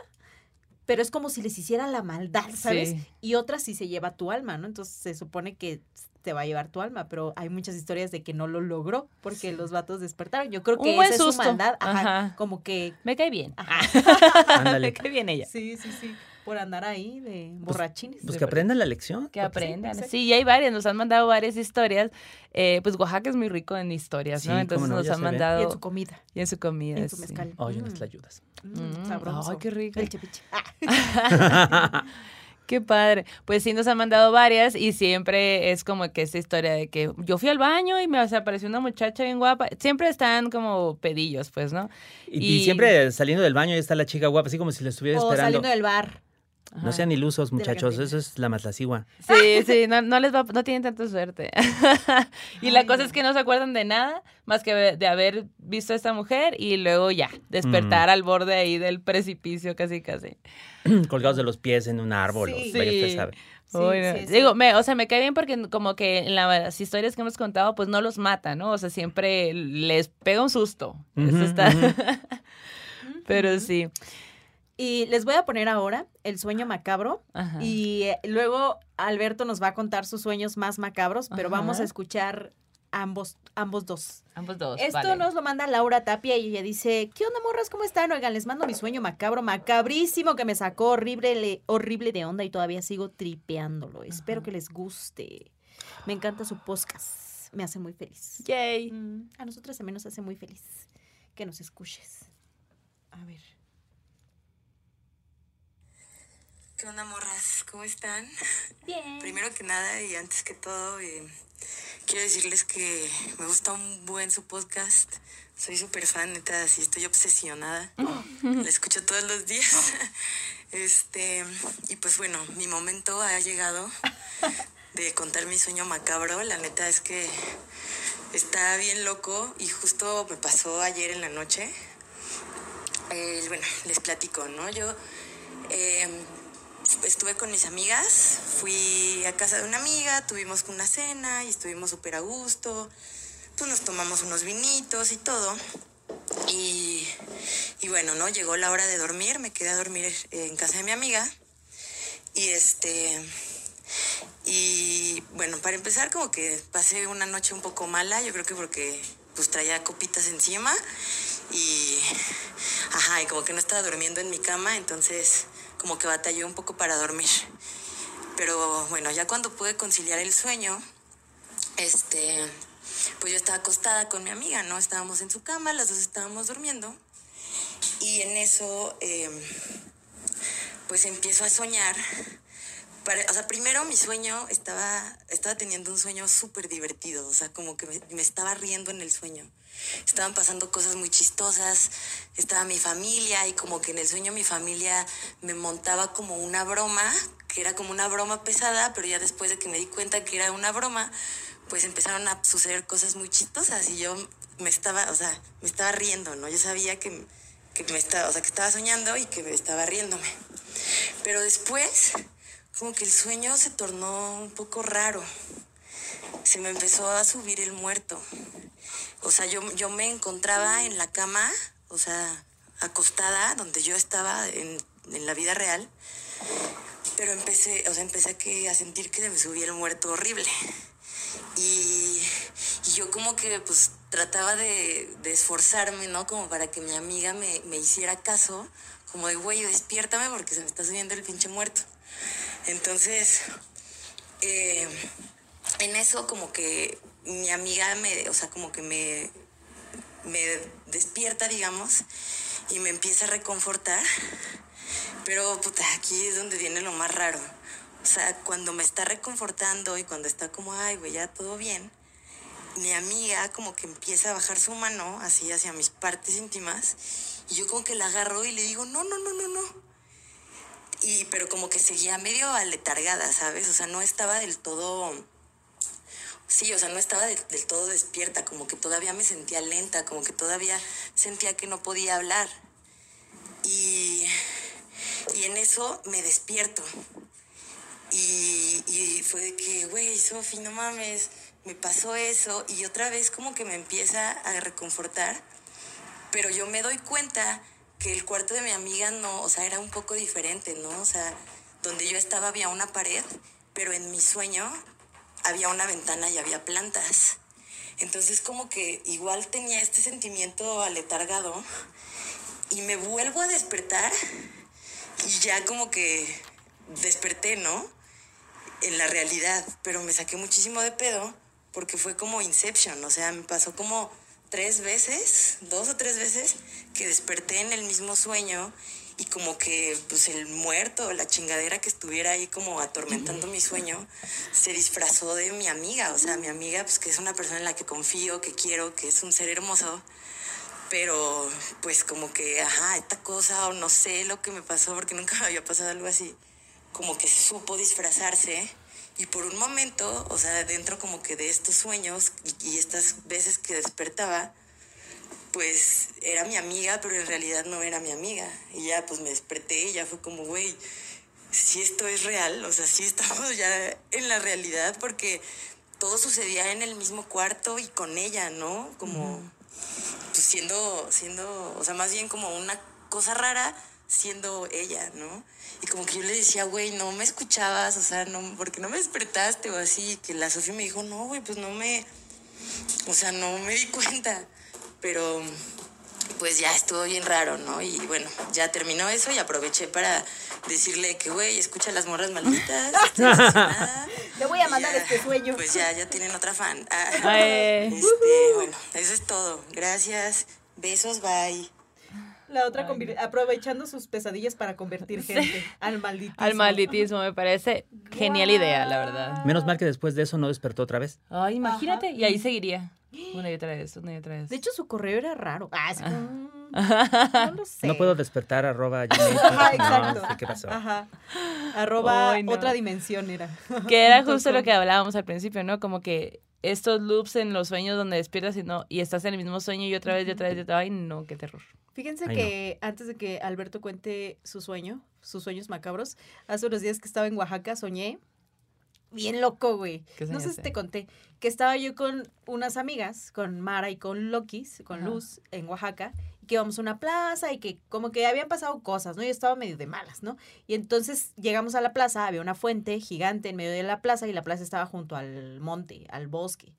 pero es como si les hiciera la maldad, ¿sabes? Y otras sí se lleva tu alma, ¿no? Entonces se supone que te va a llevar tu alma, pero hay muchas historias de que no lo logró porque los vatos despertaron. Yo creo que esa es su maldad, ajá, como que me cae bien. me cae bien ella. Sí, sí, sí por andar ahí de pues, borrachines. Pues, que aprendan la lección. Que aprendan. Sí, y hay varias, nos han mandado varias historias. Eh, pues Oaxaca es muy rico en historias, ¿no? Entonces nos han mandado. Y en su comida. Y en su comida. Y en su mezcal. Oye, mm. ayudas. Mm, sabroso. Ay, qué rico. El chepiche. Qué padre. Pues sí, nos han mandado varias y siempre es como que esta historia de que yo fui al baño y me apareció una muchacha bien guapa. Siempre están como pedillos, pues, ¿no? Y, siempre saliendo del baño y está la chica guapa, así como si la estuviera esperando. O saliendo del bar. No sean ilusos, muchachos, eso es la matlacigua. Sí, sí, no, no, les va, no tienen tanta suerte. y la cosa es que no se acuerdan de nada más que de haber visto a esta mujer y luego ya, despertar mm. al borde ahí del precipicio casi casi. Colgados de los pies en un árbol, sí. sí. sabe. Digo, me, o sea, me cae bien porque como que en las historias que hemos contado, pues no los mata, ¿no? O sea, siempre les pega un susto. Eso está... Pero sí. Y les voy a poner ahora el sueño macabro. Y eh, luego Alberto nos va a contar sus sueños más macabros, pero vamos a escuchar ambos, ambos dos. Ambos dos. Esto nos lo manda Laura Tapia y ella dice: ¿Qué onda, morras? ¿Cómo están? Oigan, les mando mi sueño macabro, macabrísimo, que me sacó horrible, horrible de onda y todavía sigo tripeándolo. Espero que les guste. Me encanta su podcast. Me hace muy feliz. Yay. Mm, a nosotras también nos hace muy feliz que nos escuches. A ver. ¿Qué onda, morras? ¿Cómo están? Bien. Primero que nada y antes que todo, eh, quiero decirles que me gusta un buen su podcast. Soy súper fan, neta, así estoy obsesionada. La escucho todos los días. Este, y pues bueno, mi momento ha llegado de contar mi sueño macabro. La neta es que está bien loco y justo me pasó ayer en la noche. Eh, bueno, les platico, ¿no? Yo eh, estuve con mis amigas, fui a casa de una amiga, tuvimos una cena y estuvimos súper a gusto, pues nos tomamos unos vinitos y todo. Y, y, bueno, ¿no? Llegó la hora de dormir, me quedé a dormir en casa de mi amiga. Y este. Y bueno, para empezar, como que pasé una noche un poco mala, yo creo que porque pues traía copitas encima y. Ajá, y como que no estaba durmiendo en mi cama, entonces como que batallé un poco para dormir. Pero bueno, ya cuando pude conciliar el sueño, este, pues yo estaba acostada con mi amiga, ¿no? Estábamos en su cama, las dos estábamos durmiendo. Y en eso, em, pues empiezo a soñar. o sea, primero mi sueño estaba, estaba teniendo un sueño súper divertido, o sea, como que me estaba riendo en el sueño estaban pasando cosas muy chistosas, estaba mi familia y como que en el sueño mi familia me montaba como una broma, que era como una broma pesada, pero ya después de que me di cuenta que era una broma, pues empezaron a suceder cosas muy chistosas y yo me estaba, o sea, me estaba riendo, ¿no? Yo sabía que, que me estaba, o sea, que estaba soñando y que me estaba riéndome. Pero después como que el sueño se tornó un poco raro. Se me empezó a subir el muerto. O sea, yo, yo me encontraba en la cama, o sea, acostada, donde yo estaba en, en la vida real, pero empecé, o sea, empecé a, que, a sentir que se me subía el muerto horrible. Y, y yo como que pues trataba de, de, esforzarme, ¿no? Como para que mi amiga me, me hiciera caso, como de, güey, despiértame porque se me está subiendo el pinche muerto. Entonces, eh, en eso como que mi amiga me, o sea, como que me, me despierta, digamos, y me empieza a reconfortar. Pero puta, aquí es donde viene lo más raro. O sea, cuando me está reconfortando y cuando está como, ay, güey, ya todo bien, mi amiga como que empieza a bajar su mano así hacia mis partes íntimas y yo como que la agarro y le digo, no, no, no, no, no. Y, pero como que seguía medio aletargada, ¿sabes? O sea, no estaba del todo... Sí, o sea, no estaba de, del todo despierta, como que todavía me sentía lenta, como que todavía sentía que no podía hablar. Y, y en eso me despierto. Y, y fue de que, güey, Sofi, no mames, me pasó eso. Y otra vez como que me empieza a reconfortar. Pero yo me doy cuenta que el cuarto de mi amiga no, o sea, era un poco diferente, ¿no? O sea, donde yo estaba había una pared, pero en mi sueño había una ventana y había plantas. Entonces como que igual tenía este sentimiento aletargado y me vuelvo a despertar y ya como que desperté, ¿no? En la realidad, pero me saqué muchísimo de pedo porque fue como Inception, o sea, me pasó como tres veces, dos o tres veces, que desperté en el mismo sueño y como que pues el muerto, la chingadera que estuviera ahí como atormentando mi sueño, se disfrazó de mi amiga, o sea, mi amiga pues que es una persona en la que confío, que quiero, que es un ser hermoso, pero pues como que, ajá, esta cosa o no sé lo que me pasó porque nunca me había pasado algo así, como que supo disfrazarse. Y por un momento, o sea, dentro como que de estos sueños y, y, estas veces que despertaba, pues era mi amiga, pero en realidad no era mi amiga. Y ya pues me desperté y ya fue como, güey, si esto es real, o sea, sí estamos ya en la realidad porque todo sucedía en el mismo cuarto y con ella, ¿no? Como pues siendo, siendo, o sea, más bien como una cosa rara siendo ella, ¿no? Y como que yo le decía, güey, no me escuchabas, o sea, no, porque no me despertaste o así, que la Sofía me dijo, no, güey, pues no me, o sea, no me di cuenta, pero pues ya estuvo bien raro, ¿no? Y bueno, ya terminó eso y aproveché para decirle que, güey, escucha las morras malditas. Le voy a mandar ya, este sueño. Pues ya, ya tienen otra fan. Ah, este, bueno, eso es todo. Gracias. Besos, bye. La otra Ay, aprovechando sus pesadillas para convertir gente al malditismo. Al malditismo, me parece genial wow. idea, la verdad. Menos mal que después de eso no despertó otra vez. Ay, imagínate, Ajá. y ahí seguiría. Una y otra vez, una y otra vez. De hecho, su correo era raro. Ah, sí. ah. No lo sé. No puedo despertar arroba Gmail. Ajá, exacto. No sé qué pasó. Ajá. Arroba no. otra dimensión era. Que era justo lo que hablábamos al principio, ¿no? Como que estos loops en los sueños donde despiertas y no y estás en el mismo sueño y otra vez y otra vez y otra vez. Ay, no, qué terror. Fíjense Ay, que no. antes de que Alberto cuente su sueño, sus sueños macabros, hace unos días que estaba en Oaxaca soñé bien loco, güey. No sé si te conté que estaba yo con unas amigas, con Mara y con Lokis, con Ajá. Luz, en Oaxaca, y que íbamos a una plaza y que como que habían pasado cosas, ¿no? Yo estaba medio de malas, ¿no? Y entonces llegamos a la plaza, había una fuente gigante en medio de la plaza y la plaza estaba junto al monte, al bosque.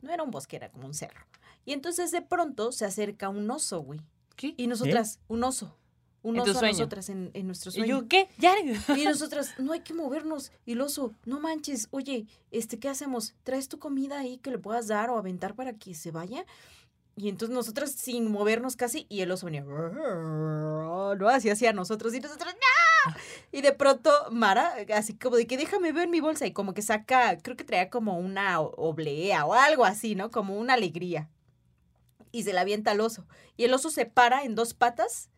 No era un bosque, era como un cerro. Y entonces de pronto se acerca un oso, güey. ¿Qué? Y nosotras, ¿Eh? un oso un ¿En oso a nosotras en, en, nuestro sueño. ¿Y yo qué? Ya. Y nosotras, no hay que movernos. Y el oso, no manches, oye, este, ¿qué hacemos? ¿Traes tu comida ahí que le puedas dar o aventar para que se vaya? Y entonces nosotras sin movernos casi, y el oso venía, no, así hacia nosotros, y nosotros, ¡no! Y de pronto Mara, así como de que déjame ver mi bolsa, y como que saca, creo que traía como una oblea o algo así, ¿no? Como una alegría. Y se la avienta al oso. Y el oso se para en dos patas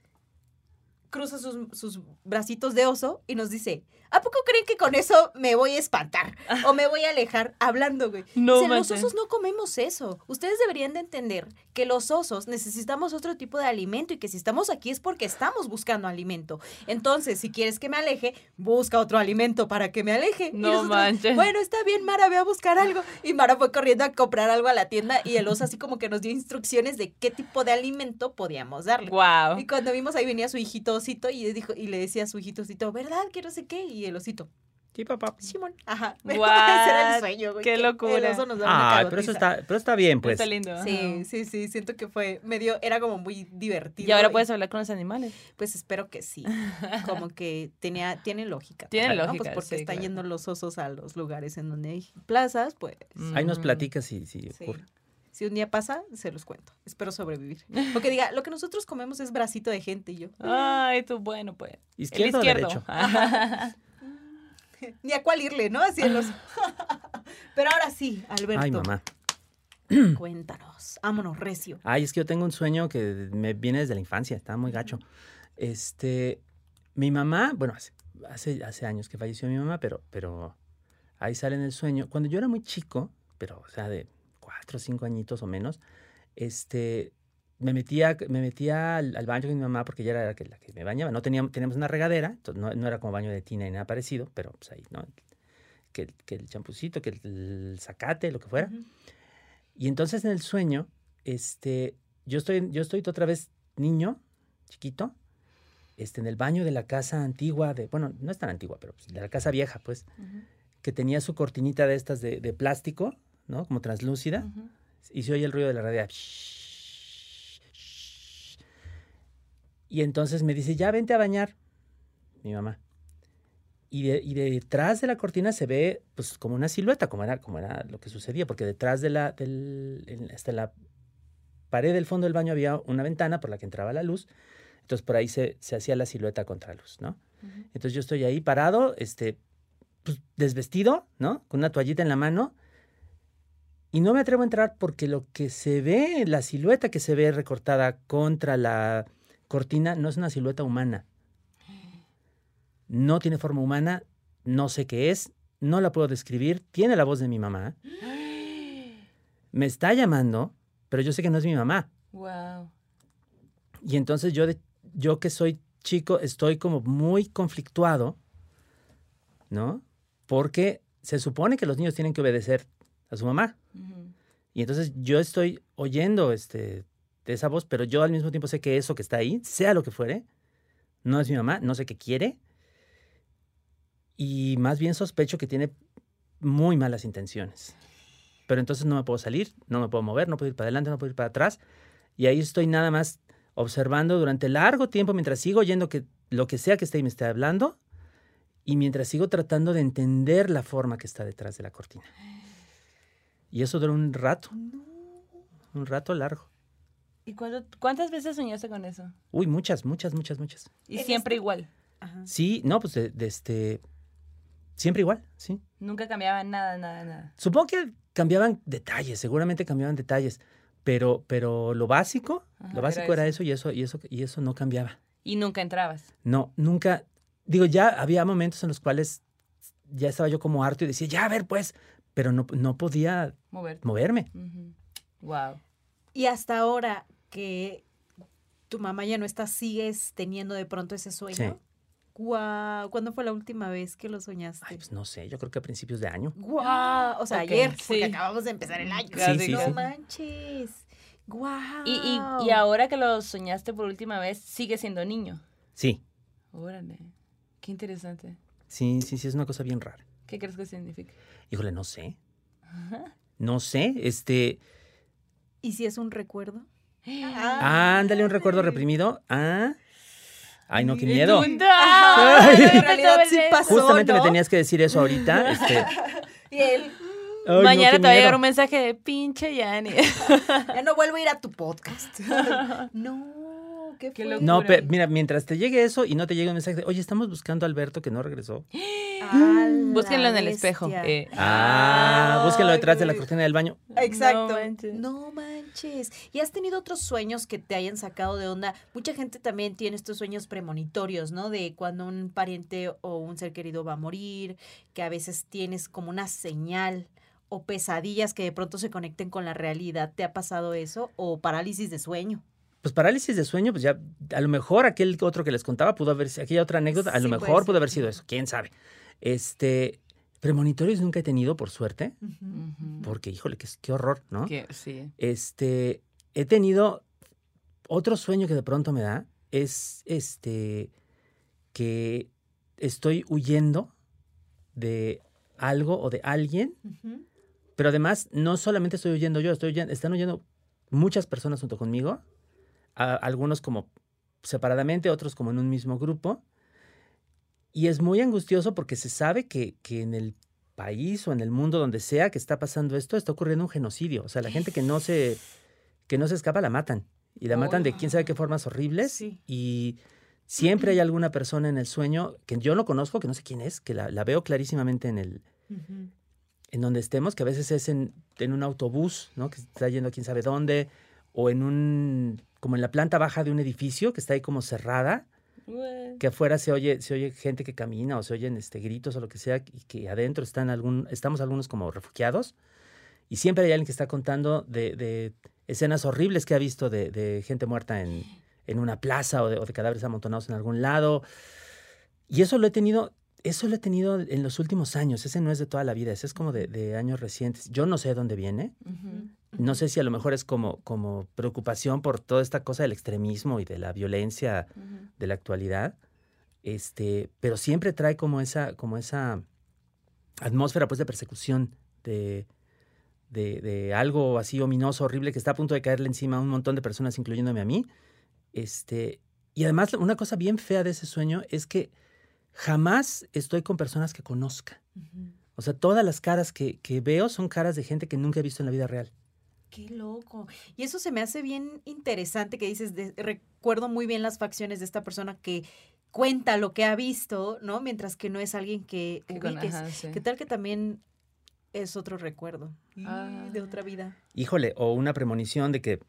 cruza sus, sus bracitos de oso y nos dice, ¿a poco creen que con eso me voy a espantar? O me voy a alejar hablando, güey. No Dice, los manches. osos no comemos eso. Ustedes deberían de entender que los osos necesitamos otro tipo de alimento y que si estamos aquí es porque estamos buscando alimento. Entonces, si quieres que me aleje, busca otro alimento para que me aleje. No manches. Bueno, está bien, Mara, ve a buscar algo. Y Mara fue corriendo a comprar algo a la tienda y el oso así como que nos dio instrucciones de qué tipo de alimento podíamos darle. Wow. Y cuando vimos ahí venía su hijito osito y, dijo, y le decía a su hijito osito, ¿verdad? Que no sé qué. Y el osito, Sí, papá. Simón. Ajá. What? Ese era el sueño, güey. Qué locura. oso nos da una Ay, pero eso está, pero está bien, pues. Está lindo. ajá. Sí, sí, sí. Siento que fue medio, era como muy divertido. Y ahora puedes hablar con los animales. Pues espero que sí. Como que tenía, tiene lógica. Tiene ¿no? lógica, Pues porque sí, están claro. yendo los osos a los lugares en donde hay plazas, pues. Ahí nos Mm. platicas si, si Sí. ocurre. Si un día pasa, se los cuento. Espero sobrevivir. Porque diga, lo que nosotros comemos es bracito de gente y yo. Ay, tú, bueno, pues. ¿Izquierdo el izquierdo. derecho? Ni a cuál irle, ¿no? Así en los. Pero ahora sí, Alberto. Ay, mamá. Cuéntanos. Vámonos, recio. Ay, es que yo tengo un sueño que me viene desde la infancia, está muy gacho. Este, mi mamá, bueno, hace, hace, hace años que falleció mi mamá, pero, pero ahí sale en el sueño. Cuando yo era muy chico, pero, o sea, de cuatro o cinco añitos o menos, este, me metía, me metía al, al baño con mi mamá porque ella era la que, la que me bañaba. No teníamos, teníamos una regadera, entonces no, no era como baño de tina ni nada parecido, pero pues ahí, ¿no? Que, el- que el champucito, que el, el zacate, lo que fuera. Y entonces en el sueño, este, yo estoy, yo estoy otra vez niño, chiquito, este, en el baño de la casa antigua, de, bueno, no es tan antigua, pero pues, de la casa vieja, pues, que tenía su cortinita de estas de, de plástico, ¿no? Como translúcida, y se oye el ruido de la radio. Y entonces me dice, ya vente a bañar, mi mamá. Y, de- y detrás de la cortina se ve pues como una silueta, como era, como era lo que sucedía, porque detrás de la, del, hasta la pared del fondo del baño había una ventana por la que entraba la luz, entonces por ahí se, se hacía la silueta contra luz, ¿no? Entonces yo estoy ahí parado, este, pues, desvestido, ¿no? Con una toallita en la mano. Y no me atrevo a entrar porque lo que se ve, la silueta que se ve recortada contra la cortina, no es una silueta humana. No tiene forma humana, no sé qué es, no la puedo describir, tiene la voz de mi mamá. Me está llamando, pero yo sé que no es mi mamá. Wow. Y entonces yo, yo que soy chico, estoy como muy conflictuado, ¿no? Porque se supone que los niños tienen que obedecer a su mamá. Y entonces yo estoy oyendo este, de esa voz, pero yo al mismo tiempo sé que eso que está ahí, sea lo que fuere, no es mi mamá, no sé qué quiere. Y más bien sospecho que tiene muy malas intenciones. Pero entonces no me puedo salir, no me puedo mover, no puedo ir para adelante, no puedo ir para atrás. Y ahí estoy nada más observando durante largo tiempo mientras sigo oyendo que lo que sea que esté y me esté hablando y mientras sigo tratando de entender la forma que está detrás de la cortina. Y eso dura un rato, un rato largo. ¿Y cuánto- cuántas veces soñaste con eso? Uy, muchas, muchas, muchas, muchas. Y ¿En siempre este? igual. Ajá. Sí, no, pues de, de este, siempre igual, sí. Nunca cambiaba nada, nada, nada. Supongo que cambiaban detalles, seguramente cambiaban detalles, pero, pero lo básico, Ajá, lo básico era era, eso. eso y eso y eso y eso no cambiaba. Y nunca entrabas. No, nunca. Digo, ya había momentos en los cuales ya estaba yo como harto y decía, ya a ver, pues, pero no, no podía Moverte. moverme. Wow. Y hasta ahora que tu mamá ya no está, ¿sigues teniendo de pronto ese sueño? Sí. Guau, ¿cuándo fue la última vez que lo soñaste? Ay, pues no sé, yo creo que a principios de año. Guau, o sea, ayer, porque acabamos de empezar el año. Casi, Sí, sí, no sí. manches. Guau. Y, y, y ahora que lo soñaste por última vez, sigue siendo niño. Sí, Órale. Qué interesante. sí, sí, sí, es una cosa bien rara. ¿Qué crees que significa? Híjole, no sé. No sé, este, ¿Y si es un recuerdo? Ándale un recuerdo reprimido. Ah. Ay, no, qué ¡Qué miedo. Ay, en realidad sí pasó. Justamente me tenías que decir eso ahorita. Este, Y él, ay, no, Mañana te va a llegar un mensaje de pinche Yani. ya no vuelvo a ir a tu podcast. no, qué, Qué locura. No, pe- mira, mientras te llegue eso y no te llegue un mensaje de, oye, estamos buscando a Alberto que no regresó. A la Búsquenlo en el espejo. eh. Ah, Ay, búsquenlo detrás de la cortina del baño. Exacto. No manches. No manches. ¿Y has tenido otros sueños que te hayan sacado de onda? Mucha gente también tiene estos sueños premonitorios, ¿no? De cuando un pariente o un ser querido va a morir, que a veces tienes como una señal o pesadillas que de pronto se conecten con la realidad. ¿Te ha pasado eso? ¿O parálisis de sueño? Pues parálisis de sueño, pues ya, a lo mejor aquel otro que les contaba pudo haber, aquella otra anécdota, a lo mejor pudo haber sido eso, quién sabe. Este, premonitorios nunca he tenido, por suerte, porque, híjole, qué, qué horror, ¿no? sí. Este, he tenido otro sueño que de pronto me da, es este, que estoy huyendo de algo o de alguien, pero además no solamente estoy huyendo yo, estoy huyendo, están huyendo muchas personas junto conmigo algunos como separadamente, otros como en un mismo grupo. Y es muy angustioso porque se sabe que, que, en el país o en el mundo donde sea que está pasando esto, está ocurriendo un genocidio. O sea, la gente que no se, que no se escapa la matan. Y la matan de quién sabe qué formas horribles. Y siempre hay alguna persona en el sueño que yo no conozco, que no sé quién es, que la, la veo clarísimamente en el... En donde estemos, que a veces es en, en un autobús, ¿no? Que está yendo a quién sabe dónde, o en un como en la planta baja de un edificio que está ahí como cerrada, que afuera se oye, se oye gente que camina o se oyen este, gritos o lo que sea, y que adentro están algún, estamos algunos como refugiados. Y siempre hay alguien que está contando de, escenas horribles que ha visto de, gente muerta en, una plaza o de, o de, cadáveres amontonados en algún lado. Y eso lo he tenido, eso lo he tenido en los últimos años. Ese no es de toda la vida, ese es como de, años recientes. Yo no sé de dónde viene. No sé si a lo mejor es como, como preocupación por toda esta cosa del extremismo y de la violencia de la actualidad. Este, pero siempre trae como esa, como esa atmósfera pues de persecución, de, de, algo así ominoso, horrible, que está a punto de caerle encima a un montón de personas, incluyéndome a mí. Este, y además, una cosa bien fea de ese sueño es que jamás estoy con personas que conozca. O sea, todas las caras que, que, veo son caras de gente que nunca he visto en la vida real. Qué loco. Y eso se me hace bien interesante que dices, recuerdo muy bien las facciones de esta persona que cuenta lo que ha visto, ¿no? Mientras que no es alguien que ubiques. ¿Qué tal que también es otro recuerdo ah. de otra vida? Híjole, o una premonición de que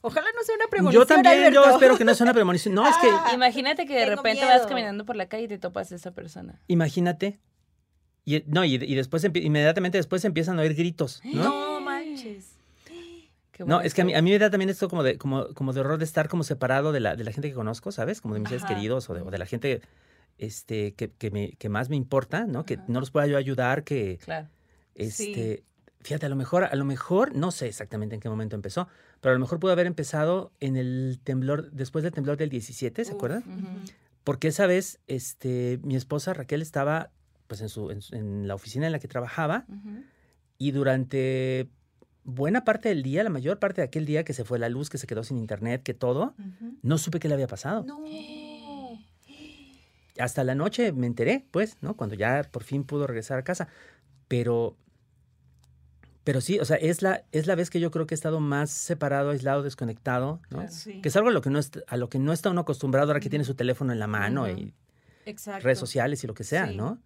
Ojalá no sea una premonición. Yo también, yo espero que no sea una premonición. No, es que. Imagínate que de repente vas caminando por la calle y te topas a esa persona. Imagínate. Y, no, y, después, inmediatamente después empiezan a oír gritos. No, no manches no, es que a mí, a mí me da también esto como de, como, como de horror de estar como separado de la, de la gente que conozco, ¿sabes? Como de mis seres queridos o de, de, la gente este, que, que, me, que más me importa, ¿no? Que no los pueda yo ayudar, que... Claro. Este, Fíjate, a lo mejor, a lo mejor, no sé exactamente en qué momento empezó, pero a lo mejor pudo haber empezado en el temblor, después del temblor del 17, ¿se acuerdan? Porque esa vez, este, mi esposa Raquel estaba, pues, en, su, en, la oficina en la que trabajaba y durante buena parte del día, la mayor parte de aquel día que se fue la luz, que se quedó sin internet, que todo, no supe qué le había pasado. No. Hasta la noche me enteré, pues, ¿no? Cuando ya por fin pudo regresar a casa. Pero, pero sí, o sea, es la, es la vez que yo creo que he estado más separado, aislado, desconectado, ¿no? Que es algo a lo que no, está, a lo que no está uno acostumbrado ahora que tiene su teléfono en la mano y redes sociales y lo que sea, ¿no?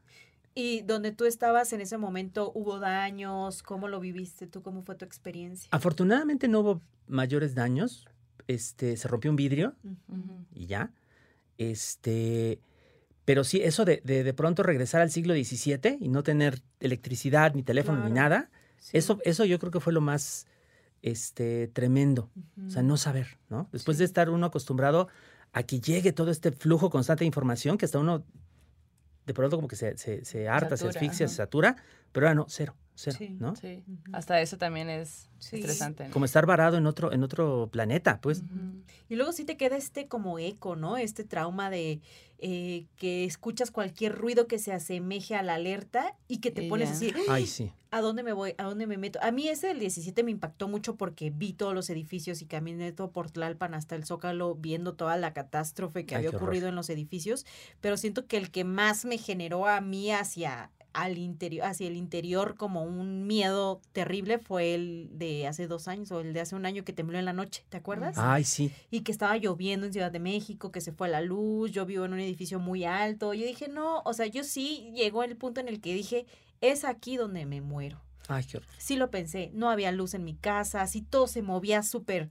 ¿Y donde tú estabas en ese momento hubo daños? ¿Cómo lo viviste tú? ¿Cómo fue tu experiencia? Afortunadamente no hubo mayores daños. Este, se rompió un vidrio y ya. Este, pero sí, eso de, de, pronto regresar al siglo XVII y no tener electricidad, ni teléfono, ni nada, eso, eso yo creo que fue lo más este, tremendo. O sea, no saber, ¿no? Después de estar uno acostumbrado a que llegue todo este flujo constante de información que hasta uno de pronto como que se, se, harta, se asfixia, se satura, pero ahora no, cero, cero, ¿no? Sí, hasta eso también es interesante. Como estar varado en otro, en otro planeta, pues. Y luego sí te queda este como eco, ¿no? Este trauma de eh, que escuchas cualquier ruido que se asemeje a la alerta y que te pones así. Ay, sí. ¿A dónde me voy? ¿A dónde me meto? A mí ese del 17 me impactó mucho porque vi todos los edificios y caminé todo por Tlalpan hasta el Zócalo viendo toda la catástrofe que había ocurrido en los edificios, pero siento que el que más me generó a mí hacia al interior, hacia el interior como un miedo terrible fue el de hace dos años o el de hace un año que tembló en la noche, ¿te acuerdas? Ay, sí. Y que estaba lloviendo en Ciudad de México, que se fue la luz, yo vivo en un edificio muy alto. Yo dije, no, o sea, yo sí llegó el punto en el que dije, es aquí donde me muero. Ay, qué horror. Sí lo pensé, no había luz en mi casa, así todo se movía súper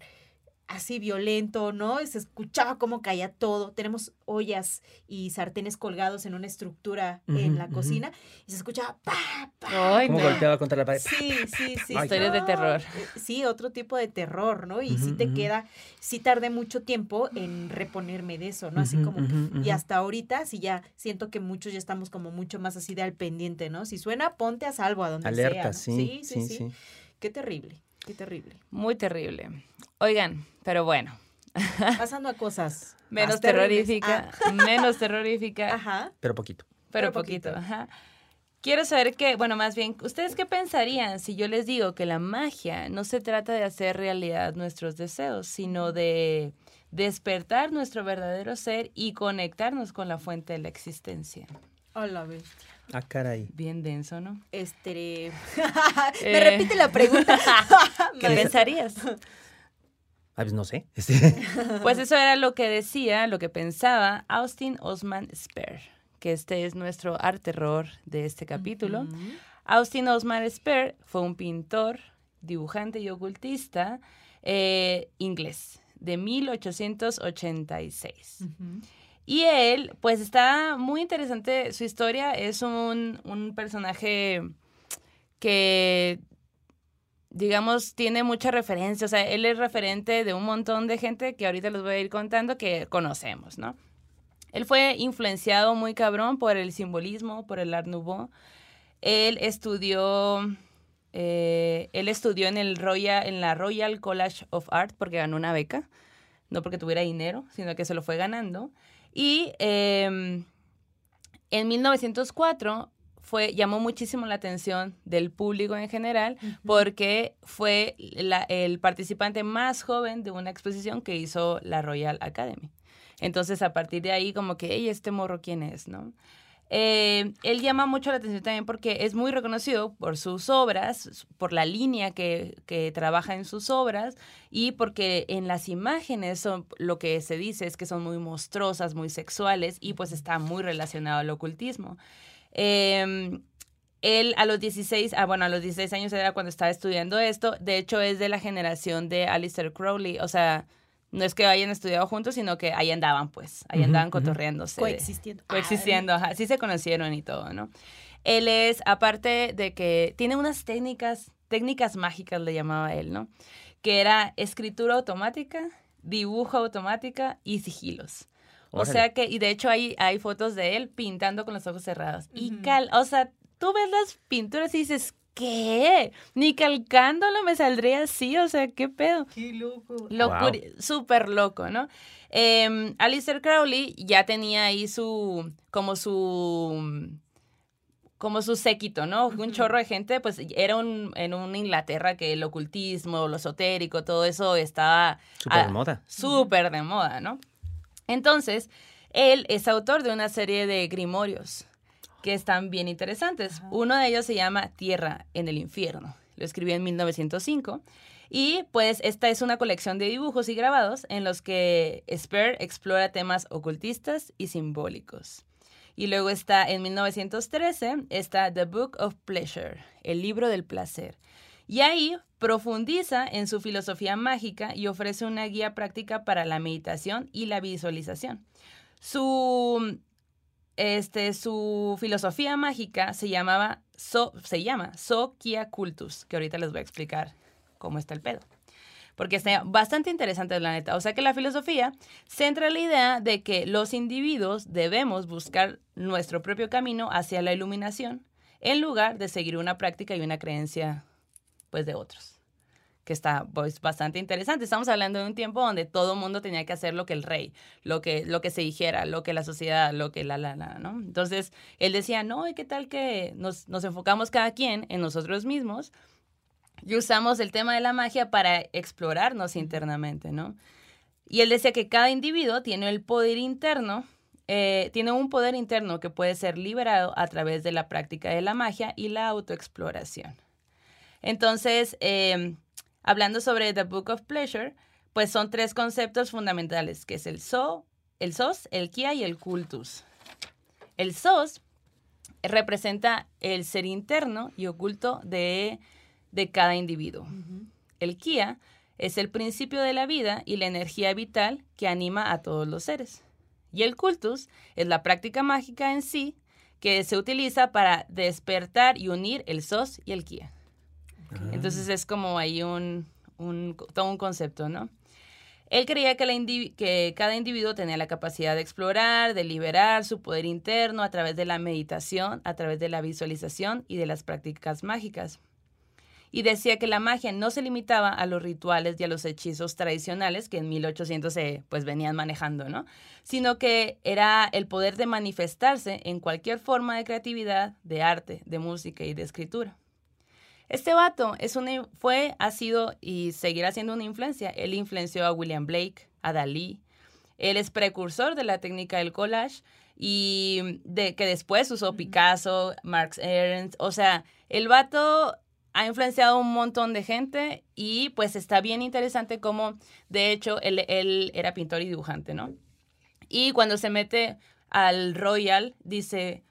así violento, ¿no? Se escuchaba cómo caía todo. Tenemos ollas y sartenes colgados en una estructura en la cocina y se escuchaba pa, pa. Ay, ¿Cómo golpeaba contra la pared? Sí, sí, sí. Historias de terror. Eh, sí, otro tipo de terror, ¿no? Y sí te queda, sí tardé mucho tiempo en reponerme de eso, ¿no? Así como, y hasta ahorita sí ya siento que muchos ya estamos como mucho más así de al pendiente, ¿no? Si suena, ponte a salvo a donde Alerta, sea. sí, sí, sí, sí. Qué terrible. Qué terrible. Muy terrible. Oigan, pero bueno. Pasando a cosas. menos terrorífica. Ah. Menos terrorífica. Ajá. Pero poquito. Pero, poquito. Ajá. Quiero saber qué, bueno, más bien, ¿ustedes qué pensarían si yo les digo que la magia no se trata de hacer realidad nuestros deseos, sino de despertar nuestro verdadero ser y conectarnos con la fuente de la existencia? Hola, bestia. Ah, caray. Bien denso, ¿no? Este. Me repite la pregunta. ¿Qué pensarías? Ah, pues no sé. Este. Pues eso era lo que decía, lo que pensaba Austin Osman Spare, que este es nuestro arte terror de este capítulo. Austin Osman Spare fue un pintor, dibujante y ocultista eh, inglés de 1886. Y él, pues está muy interesante su historia. Es un, un personaje que digamos, tiene mucha referencia. O sea, él es referente de un montón de gente que ahorita les voy a ir contando que conocemos, ¿no? Él fue influenciado muy cabrón por el simbolismo, por el Art Nouveau. Él estudió, eh, él estudió en, el Royal, en la Royal College of Art porque ganó una beca, no porque tuviera dinero, sino que se lo fue ganando. Y em, en 1904 fue, llamó muchísimo la atención del público en general porque fue el participante más joven de una exposición que hizo la Royal Academy. Entonces, a partir de ahí, como que, hey, este morro, ¿quién es? ¿No? Eh, él llama mucho la atención también porque es muy reconocido por sus obras, por la línea que, que, trabaja en sus obras y porque en las imágenes son, lo que se dice es que son muy monstruosas, muy sexuales y pues está muy relacionado al ocultismo. Em, él a los 16, ah, bueno, a los 16 años era cuando estaba estudiando esto, de hecho es de la generación de Alistair Crowley, o sea, no es que hayan estudiado juntos, sino que ahí andaban, pues, ahí andaban cotorreándose. Coexistiendo. Coexistiendo, ajá, sí se conocieron y todo, ¿no? Él es, aparte de que tiene unas técnicas, técnicas mágicas le llamaba él, ¿no? Que era escritura automática, dibujo automática y sigilos. O sea que, y de hecho hay, hay fotos de él pintando con los ojos cerrados. Y cal, o sea, tú ves las pinturas y dices, ¿qué? Ni calcándolo me saldría así, o sea, ¿qué pedo? Qué loco. Súper loco, ¿no? Eh, Alistair Crowley ya tenía ahí su, como su, como su séquito, ¿no? Un chorro de gente, pues era un, en una Inglaterra que el ocultismo, lo esotérico, todo eso estaba... Súper de moda. Súper de moda, ¿no? Entonces, él es autor de una serie de grimorios que están bien interesantes. Uno de ellos se llama Tierra en el Infierno. Lo escribió en 1905. Y pues esta es una colección de dibujos y grabados en los que Spare explora temas ocultistas y simbólicos. Y luego está en 1913, está The Book of Pleasure, el libro del placer. Y ahí profundiza en su filosofía mágica y ofrece una guía práctica para la meditación y la visualización. Su este, su filosofía mágica se llamaba, so, se llama Sokia Cultus, que ahorita les voy a explicar cómo está el pedo. Porque está bastante interesante la neta. O sea que la filosofía centra la idea de que los individuos debemos buscar nuestro propio camino hacia la iluminación en lugar de seguir una práctica y una creencia pues de otros que está pues, bastante interesante. Estamos hablando de un tiempo donde todo el mundo tenía que hacer lo que el rey, lo que, lo que se dijera, lo que la sociedad, lo que la, la, la, ¿no? Entonces, él decía, no, ¿y qué tal que nos, nos enfocamos cada quien en nosotros mismos y usamos el tema de la magia para explorarnos internamente, ¿no? Y él decía que cada individuo tiene el poder interno, eh, tiene un poder interno que puede ser liberado a través de la práctica de la magia y la autoexploración. Entonces, eh, Hablando sobre The Book of Pleasure, pues son tres conceptos fundamentales, que es el so, el sos, el kia y el cultus. El sos representa el ser interno y oculto de, cada individuo. El Kia es el principio de la vida y la energía vital que anima a todos los seres. Y el cultus es la práctica mágica en sí que se utiliza para despertar y unir el sos y el Kia. Ah. Entonces es como ahí un, todo un concepto, ¿no? Él creía que, que, cada individuo tenía la capacidad de explorar, de liberar su poder interno a través de la meditación, a través de la visualización y de las prácticas mágicas y decía que la magia no se limitaba a los rituales y a los hechizos tradicionales que en 1800 se pues venían manejando, ¿no? Sino que era el poder de manifestarse en cualquier forma de creatividad, de arte, de música y de escritura. Este vato es fue, ha sido y seguirá siendo una influencia. Él influenció a William Blake, a Dalí. Él es precursor de la técnica del collage y de que después usó Picasso, Marx Ernst. O sea, el vato ha influenciado un montón de gente y pues está bien interesante como, de hecho, él, él era pintor y dibujante, ¿no? Y cuando se mete al Royal, dice,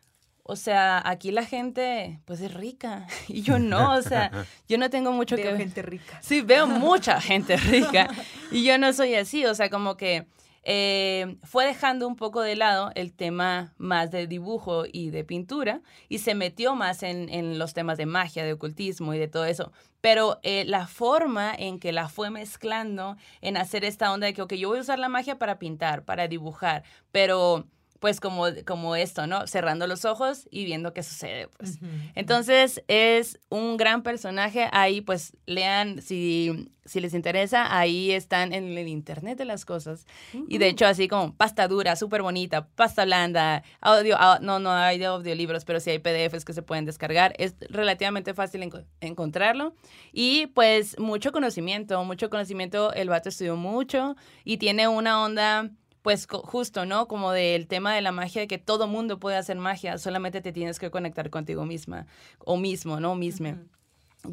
o sea, aquí la gente, pues es rica. Y yo no, o sea, yo no tengo mucho que ver. gente rica. Sí, veo mucha gente rica. Y yo no soy así, o sea, como que eh, fue dejando un poco de lado el tema más de dibujo y de pintura y se metió más en, los temas de magia, de ocultismo y de todo eso. Pero eh, la forma en que la fue mezclando en hacer esta onda de que, ok, yo voy a usar la magia para pintar, para dibujar, pero pues como, como esto, ¿no? Cerrando los ojos y viendo qué sucede, pues. Entonces es un gran personaje, ahí pues lean, si, si les interesa, ahí están en el internet de las cosas. Y de hecho así como pasta dura, súper bonita, pasta blanda, audio, ah, no, no hay audiolibros, pero sí hay PDFs que se pueden descargar, es relativamente fácil encontrarlo. Y pues mucho conocimiento, mucho conocimiento, el vato estudió mucho y tiene una onda pues justo, ¿no? Como del tema de la magia, de que todo mundo puede hacer magia, solamente te tienes que conectar contigo misma o mismo, ¿no? Misma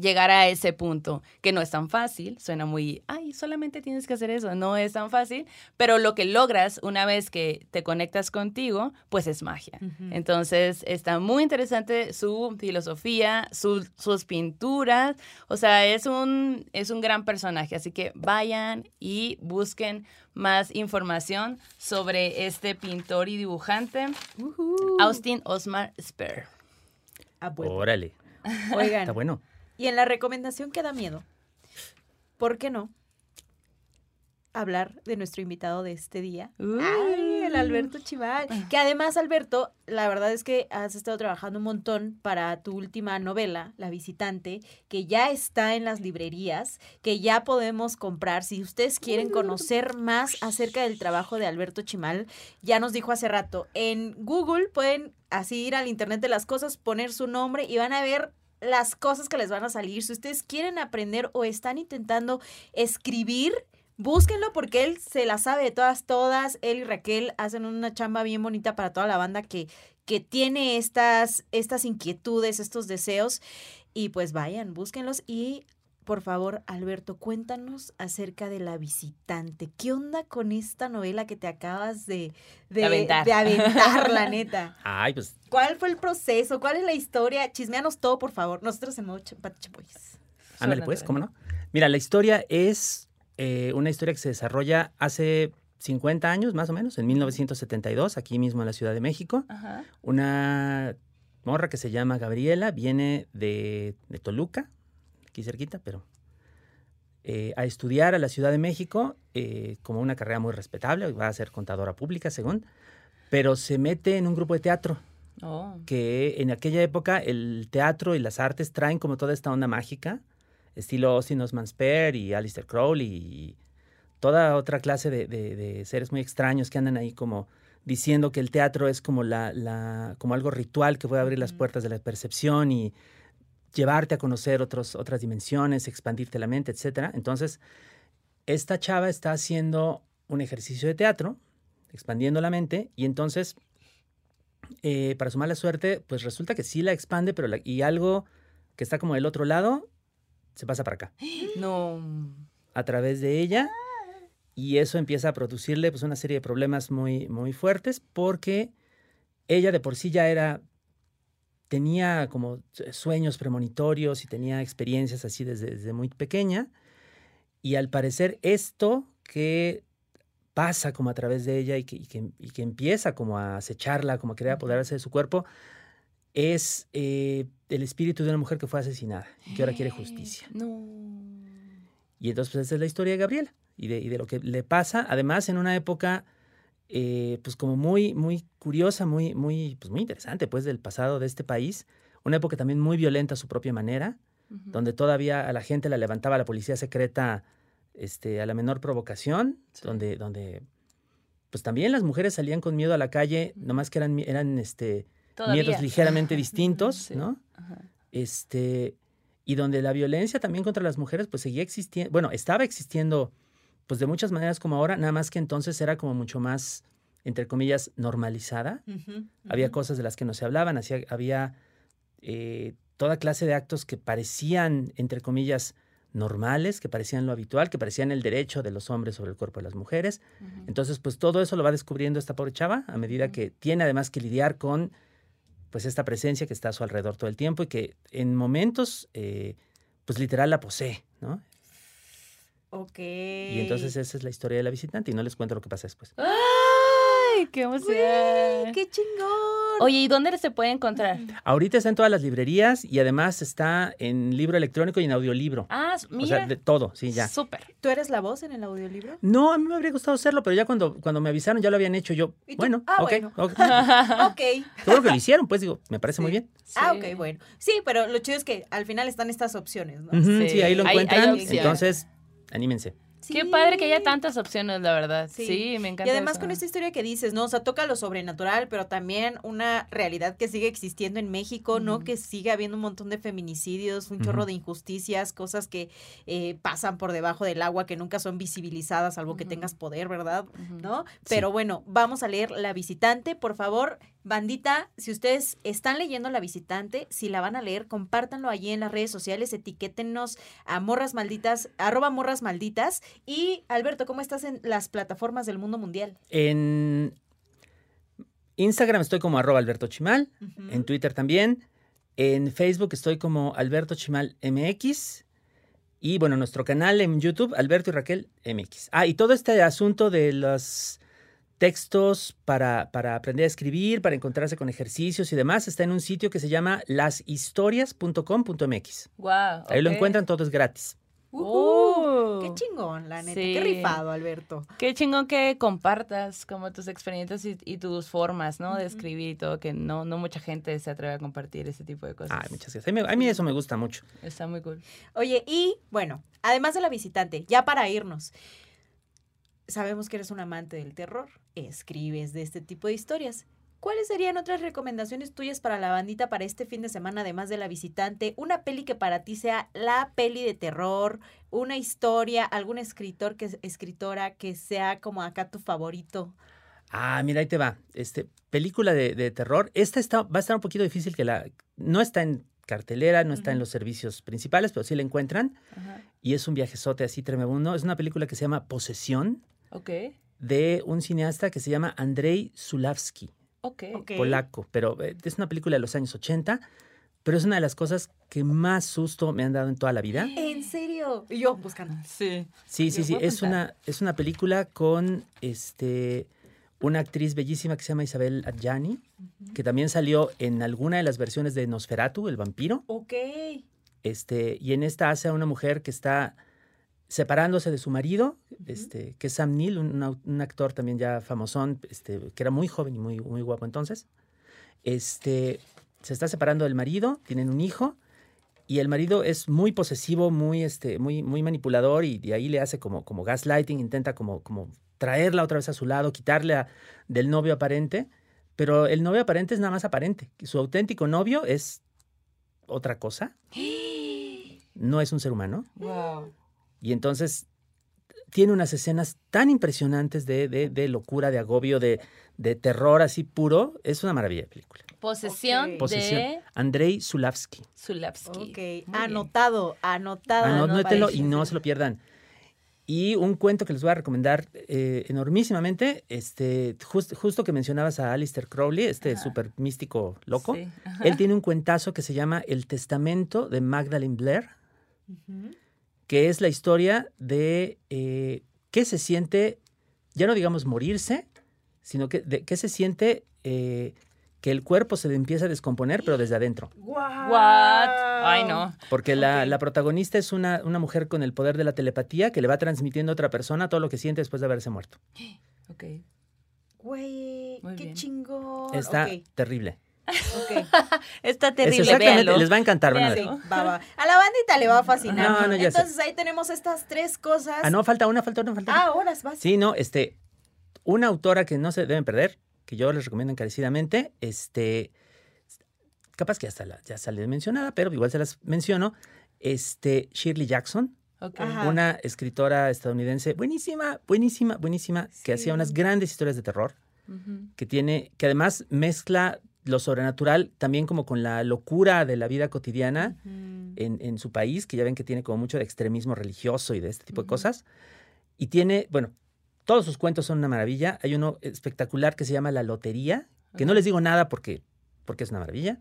llegar a ese punto, que no es tan fácil, suena muy, ay, solamente tienes que hacer eso, no es tan fácil, pero lo que logras una vez que te conectas contigo, pues es magia. Entonces, está muy interesante su filosofía, sus pinturas, o sea, es un, es un gran personaje, así que vayan y busquen más información sobre este pintor y dibujante, Austin Osmar Sper. Ah, Órale. Oigan. Está bueno. Y en la recomendación que da miedo, ¿por qué no? hablar de nuestro invitado de este día. Ay, el Alberto Chival. Ah. Que además, Alberto, la verdad es que has estado trabajando un montón para tu última novela, La Visitante, que ya está en las librerías, que ya podemos comprar. Si ustedes quieren conocer más acerca del trabajo de Alberto Chimal, ya nos dijo hace rato, en Google pueden así ir al Internet de las Cosas, poner su nombre y van a ver las cosas que les van a salir. Si ustedes quieren aprender o están intentando escribir, búsquenlo porque él se la sabe de todas, todas. Él y Raquel hacen una chamba bien bonita para toda la banda que, que tiene estas, estas inquietudes, estos deseos. Y pues vayan, búsquenlos y por favor, Alberto, cuéntanos acerca de La Visitante. ¿Qué onda con esta novela que te acabas de, de, aventar. la neta? Ay, pues. ¿Cuál fue el proceso? ¿Cuál es la historia? Chismeanos todo, por favor. Nosotros en modo Chapoyes. Ándale, pues, ¿cómo no? Mira, la historia es eh, una historia que se desarrolla hace 50 años, más o menos, en 1972, aquí mismo en la Ciudad de México. Una morra que se llama Gabriela viene de, de Toluca, aquí cerquita, pero eh, a estudiar a la Ciudad de México eh, como una carrera muy respetable, va a ser contadora pública, según, pero se mete en un grupo de teatro. Oh. Que en aquella época el teatro y las artes traen como toda esta onda mágica, estilo Austin Osman Spare y Alistair Crowley y toda otra clase de, seres muy extraños que andan ahí como diciendo que el teatro es como, la, como algo ritual que puede abrir las puertas de la percepción y llevarte a conocer otros, otras dimensiones, expandirte la mente, etc. Entonces, esta chava está haciendo un ejercicio de teatro, expandiendo la mente, y entonces, eh, para su mala suerte, pues resulta que sí la expande, pero y algo que está como del otro lado, se pasa para acá. No. A través de ella. Y eso empieza a producirle pues, una serie de problemas muy, muy fuertes porque ella de por sí ya era tenía como sueños premonitorios y tenía experiencias así desde, desde muy pequeña. Y al parecer esto que pasa como a través de ella y que, y que, empieza como a acecharla, como a querer apoderarse de su cuerpo, es eh, el espíritu de una mujer que fue asesinada y que ahora quiere justicia. Y entonces pues, esa es la historia de Gabriela y de, y de lo que le pasa, además en una época eh, pues como muy, muy curiosa, muy, muy, pues muy interesante, pues, del pasado de este país. Una época también muy violenta a su propia manera, donde todavía a la gente la levantaba la policía secreta este, a la menor provocación, donde, donde, pues también las mujeres salían con miedo a la calle, nomás que eran, eran este, miedos ligeramente distintos, ¿no? Este, y donde la violencia también contra las mujeres, pues seguía existiendo, bueno, estaba existiendo pues de muchas maneras como ahora, nada más que entonces era como mucho más, entre comillas, normalizada. Había cosas de las que no se hablaban, había eh, toda clase de actos que parecían, entre comillas, normales, que parecían lo habitual, que parecían el derecho de los hombres sobre el cuerpo de las mujeres. Entonces, pues todo eso lo va descubriendo esta pobre chava a medida que tiene además que lidiar con pues esta presencia que está a su alrededor todo el tiempo y que en momentos, eh, pues literal la posee, ¿no? Ok. Y entonces esa es la historia de la visitante y no les cuento lo que pasa después. ¡Ay, qué emoción! ¡Qué chingón! Oye, ¿y dónde se puede encontrar? Ahorita está en todas las librerías y además está en libro electrónico y en audiolibro. Ah, mira. O sea, de todo, sí, ya. Súper. ¿Tú eres la voz en el audiolibro? No, a mí me habría gustado hacerlo, pero ya cuando, cuando me avisaron ya lo habían hecho yo. Bueno, ah, ok, bueno. ok. ok. que lo hicieron, pues digo, me parece muy bien. Ah, ok, bueno. Sí, pero lo chido es que al final están estas opciones, ¿no? sí. ahí lo encuentran. entonces, anímense. Qué padre que haya tantas opciones, la verdad. Sí, me encanta. Y además con esta historia que dices, ¿no? O sea, toca lo sobrenatural, pero también una realidad que sigue existiendo en México, ¿no? Que sigue habiendo un montón de feminicidios, un chorro de injusticias, cosas que eh, pasan por debajo del agua, que nunca son visibilizadas, salvo que tengas poder, ¿verdad? ¿No? Pero bueno, vamos a leer La Visitante. Por favor, bandita, si ustedes están leyendo La Visitante, si la van a leer, compártanlo allí en las redes sociales, etiquétennos a morras malditas, arroba morras malditas y Alberto, ¿cómo estás en las plataformas del mundo mundial? En Instagram estoy como arroba Alberto Chimal, en Twitter también, en Facebook estoy como Alberto Chimal MX y bueno, nuestro canal en YouTube, Alberto y Raquel MX. Ah, y todo este asunto de los textos para, para, aprender a escribir, para encontrarse con ejercicios y demás, está en un sitio que se llama lashistorias.com.mx. Wow, Ahí lo encuentran, todo es gratis. Uh, ¡Qué chingón, la neta! ¡Qué rifado, Alberto! Qué chingón que compartas como tus experiencias y, tus formas, ¿no? De escribir y todo, que no, no mucha gente se atreve a compartir ese tipo de cosas. Ay, muchas gracias. A mí, eso me gusta mucho. Está muy cool. Oye, y bueno, además de la visitante, ya para irnos, sabemos que eres un amante del terror, escribes de este tipo de historias. ¿Cuáles serían otras recomendaciones tuyas para la bandita para este fin de semana, además de la visitante? Una peli que para ti sea la peli de terror, una historia, algún escritor que escritora que sea como acá tu favorito. Ah, mira, ahí te va. Este, película de, terror. Esta está, va a estar un poquito difícil que la. No está en cartelera, no está en los servicios principales, pero sí la encuentran. Y es un viajezote así tremendo. Es una película que se llama Posesión. Ok. De un cineasta que se llama Andrei Zulavsky. Polaco, pero eh, es una película de los años 80, pero es una de las cosas que más susto me han dado en toda la vida. ¿En serio? Y yo buscando. Sí. Sí, sí, sí. Es una, es una película con este una actriz bellísima que se llama Isabel Adjani, que también salió en alguna de las versiones de Nosferatu, el vampiro. Ok. Este, y en esta hace a una mujer que está separándose de su marido, este, que es Sam Neill, un, actor también ya famosón, este, que era muy joven y muy, muy guapo entonces. Este, se está separando del marido, tienen un hijo, y el marido es muy posesivo, muy, este, muy, muy manipulador, y de ahí le hace como, como gaslighting, intenta como, como traerla otra vez a su lado, quitarle del novio aparente, pero el novio aparente es nada más aparente. Su auténtico novio es otra cosa. No es un ser humano. Wow. Y entonces tiene unas escenas tan impresionantes de, de, locura, de agobio, de, de, terror así puro. Es una maravilla de película. Posesión de... Andrei Zulavsky. Zulavsky. Ok, anotado, anotado. Anótelo y no se lo pierdan. Y un cuento que les voy a recomendar eh, enormísimamente, este, justo que mencionabas a Alistair Crowley, este súper místico loco, él tiene un cuentazo que se llama El Testamento de Magdalene Blair, que es la historia de eh, qué se siente, ya no digamos morirse, sino que de qué se siente eh, que el cuerpo se empieza a descomponer, pero desde adentro. What? Ay, no. Porque la, protagonista es una, una, mujer con el poder de la telepatía que le va transmitiendo a otra persona todo lo que siente después de haberse muerto. Ok. Güey, qué chingón. Está terrible. Okay. Está terrible. exactamente, les va a encantar, van a ver. A la bandita le va a fascinar. No, no, Entonces ahí tenemos estas tres cosas. Ah, no, falta una, falta una, falta una. Ah, horas, vas. Sí, no, este, una autora que no se deben perder, que yo les recomiendo encarecidamente, este, capaz que ya, está ya sale mencionada, pero igual se las menciono, este, Shirley Jackson, una escritora estadounidense buenísima, buenísima, buenísima, que hacía unas grandes historias de terror, que tiene, que además mezcla lo sobrenatural también como con la locura de la vida cotidiana en, en, su país, que ya ven que tiene como mucho de extremismo religioso y de este tipo de cosas. Y tiene, bueno, todos sus cuentos son una maravilla. Hay uno espectacular que se llama La Lotería, que no les digo nada porque, porque es una maravilla.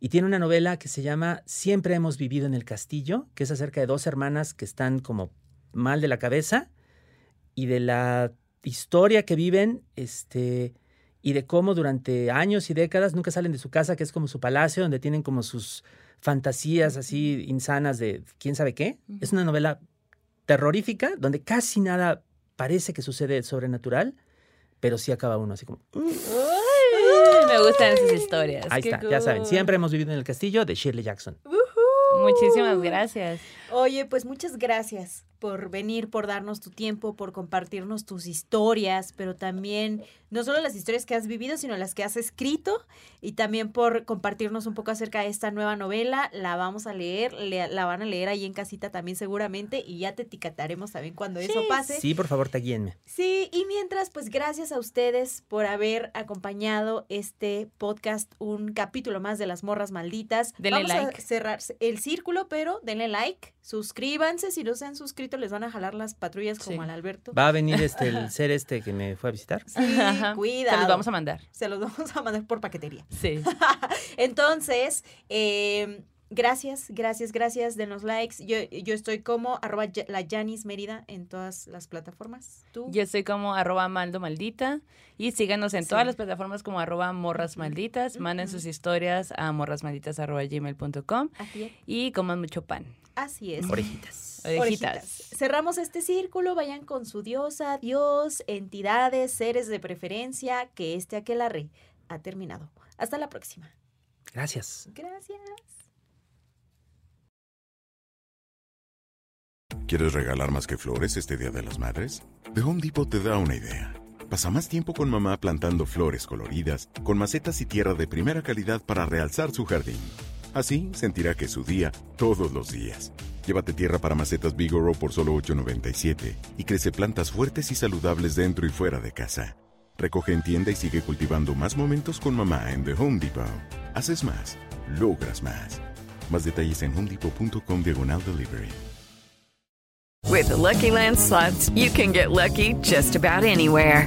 Y tiene una novela que se llama Siempre hemos vivido en el castillo, que es acerca de dos hermanas que están como mal de la cabeza y de la historia que viven, este, y de cómo durante años y décadas nunca salen de su casa, que es como su palacio, donde tienen como sus fantasías así insanas de quién sabe qué. Es una novela terrorífica, donde casi nada parece que sucede sobrenatural, pero sí acaba uno así como... Mm". me gustan esas historias. Ahí está, ya saben, siempre hemos vivido en el castillo de Shirley Jackson. Muchísimas gracias. Oye, pues muchas gracias por venir, por darnos tu tiempo, por compartirnos tus historias, pero también no solo las historias que has vivido, sino las que has escrito y también por compartirnos un poco acerca de esta nueva novela. La vamos a leer, la van a leer ahí en casita también seguramente y ya te etiquetaremos también cuando eso pase. Sí, por favor, taguíenme. Sí, y mientras, pues gracias a ustedes por haber acompañado este podcast, un capítulo más de Las Morras Malditas. Denle vamos like. a cerrar el círculo, pero denle like, suscríbanse si no se han suscrito les van a jalar las patrullas como al Alberto. Va a venir este el ser este que me fue a visitar. Sí, cuidado. Se los vamos a mandar. Se los vamos a mandar por paquetería. Sí. Entonces, eh, Gracias, gracias, gracias. Denos likes. Yo, yo estoy como arroba la Janis Mérida en todas las plataformas. ¿Tú? Yo estoy como arroba maldo maldita. Y síganos en todas las plataformas como arroba morras malditas. Manden sus historias a morrasmalditas arroba gmail.com. Y coman mucho pan. Así es. Orejitas. Orejitas. Cerramos este círculo. Vayan con su diosa, dios, entidades, seres de preferencia. Que este aquelarre ha terminado. Hasta la próxima. Gracias. Gracias. ¿Quieres regalar más que flores este Día de las Madres? The Home Depot te da una idea. Pasa más tiempo con mamá plantando flores coloridas, con macetas y tierra de primera calidad para realzar su jardín. Así sentirá que es su día todos los días. Llévate tierra para macetas Bigoro por solo $8.97 y crece plantas fuertes y saludables dentro y fuera de casa. Recoge en tienda y sigue cultivando más momentos con mamá en The Home Depot. Haces más, logras más. Más detalles en homedepot.com diagonal delivery. With Lucky Land slots, you can get lucky just about anywhere.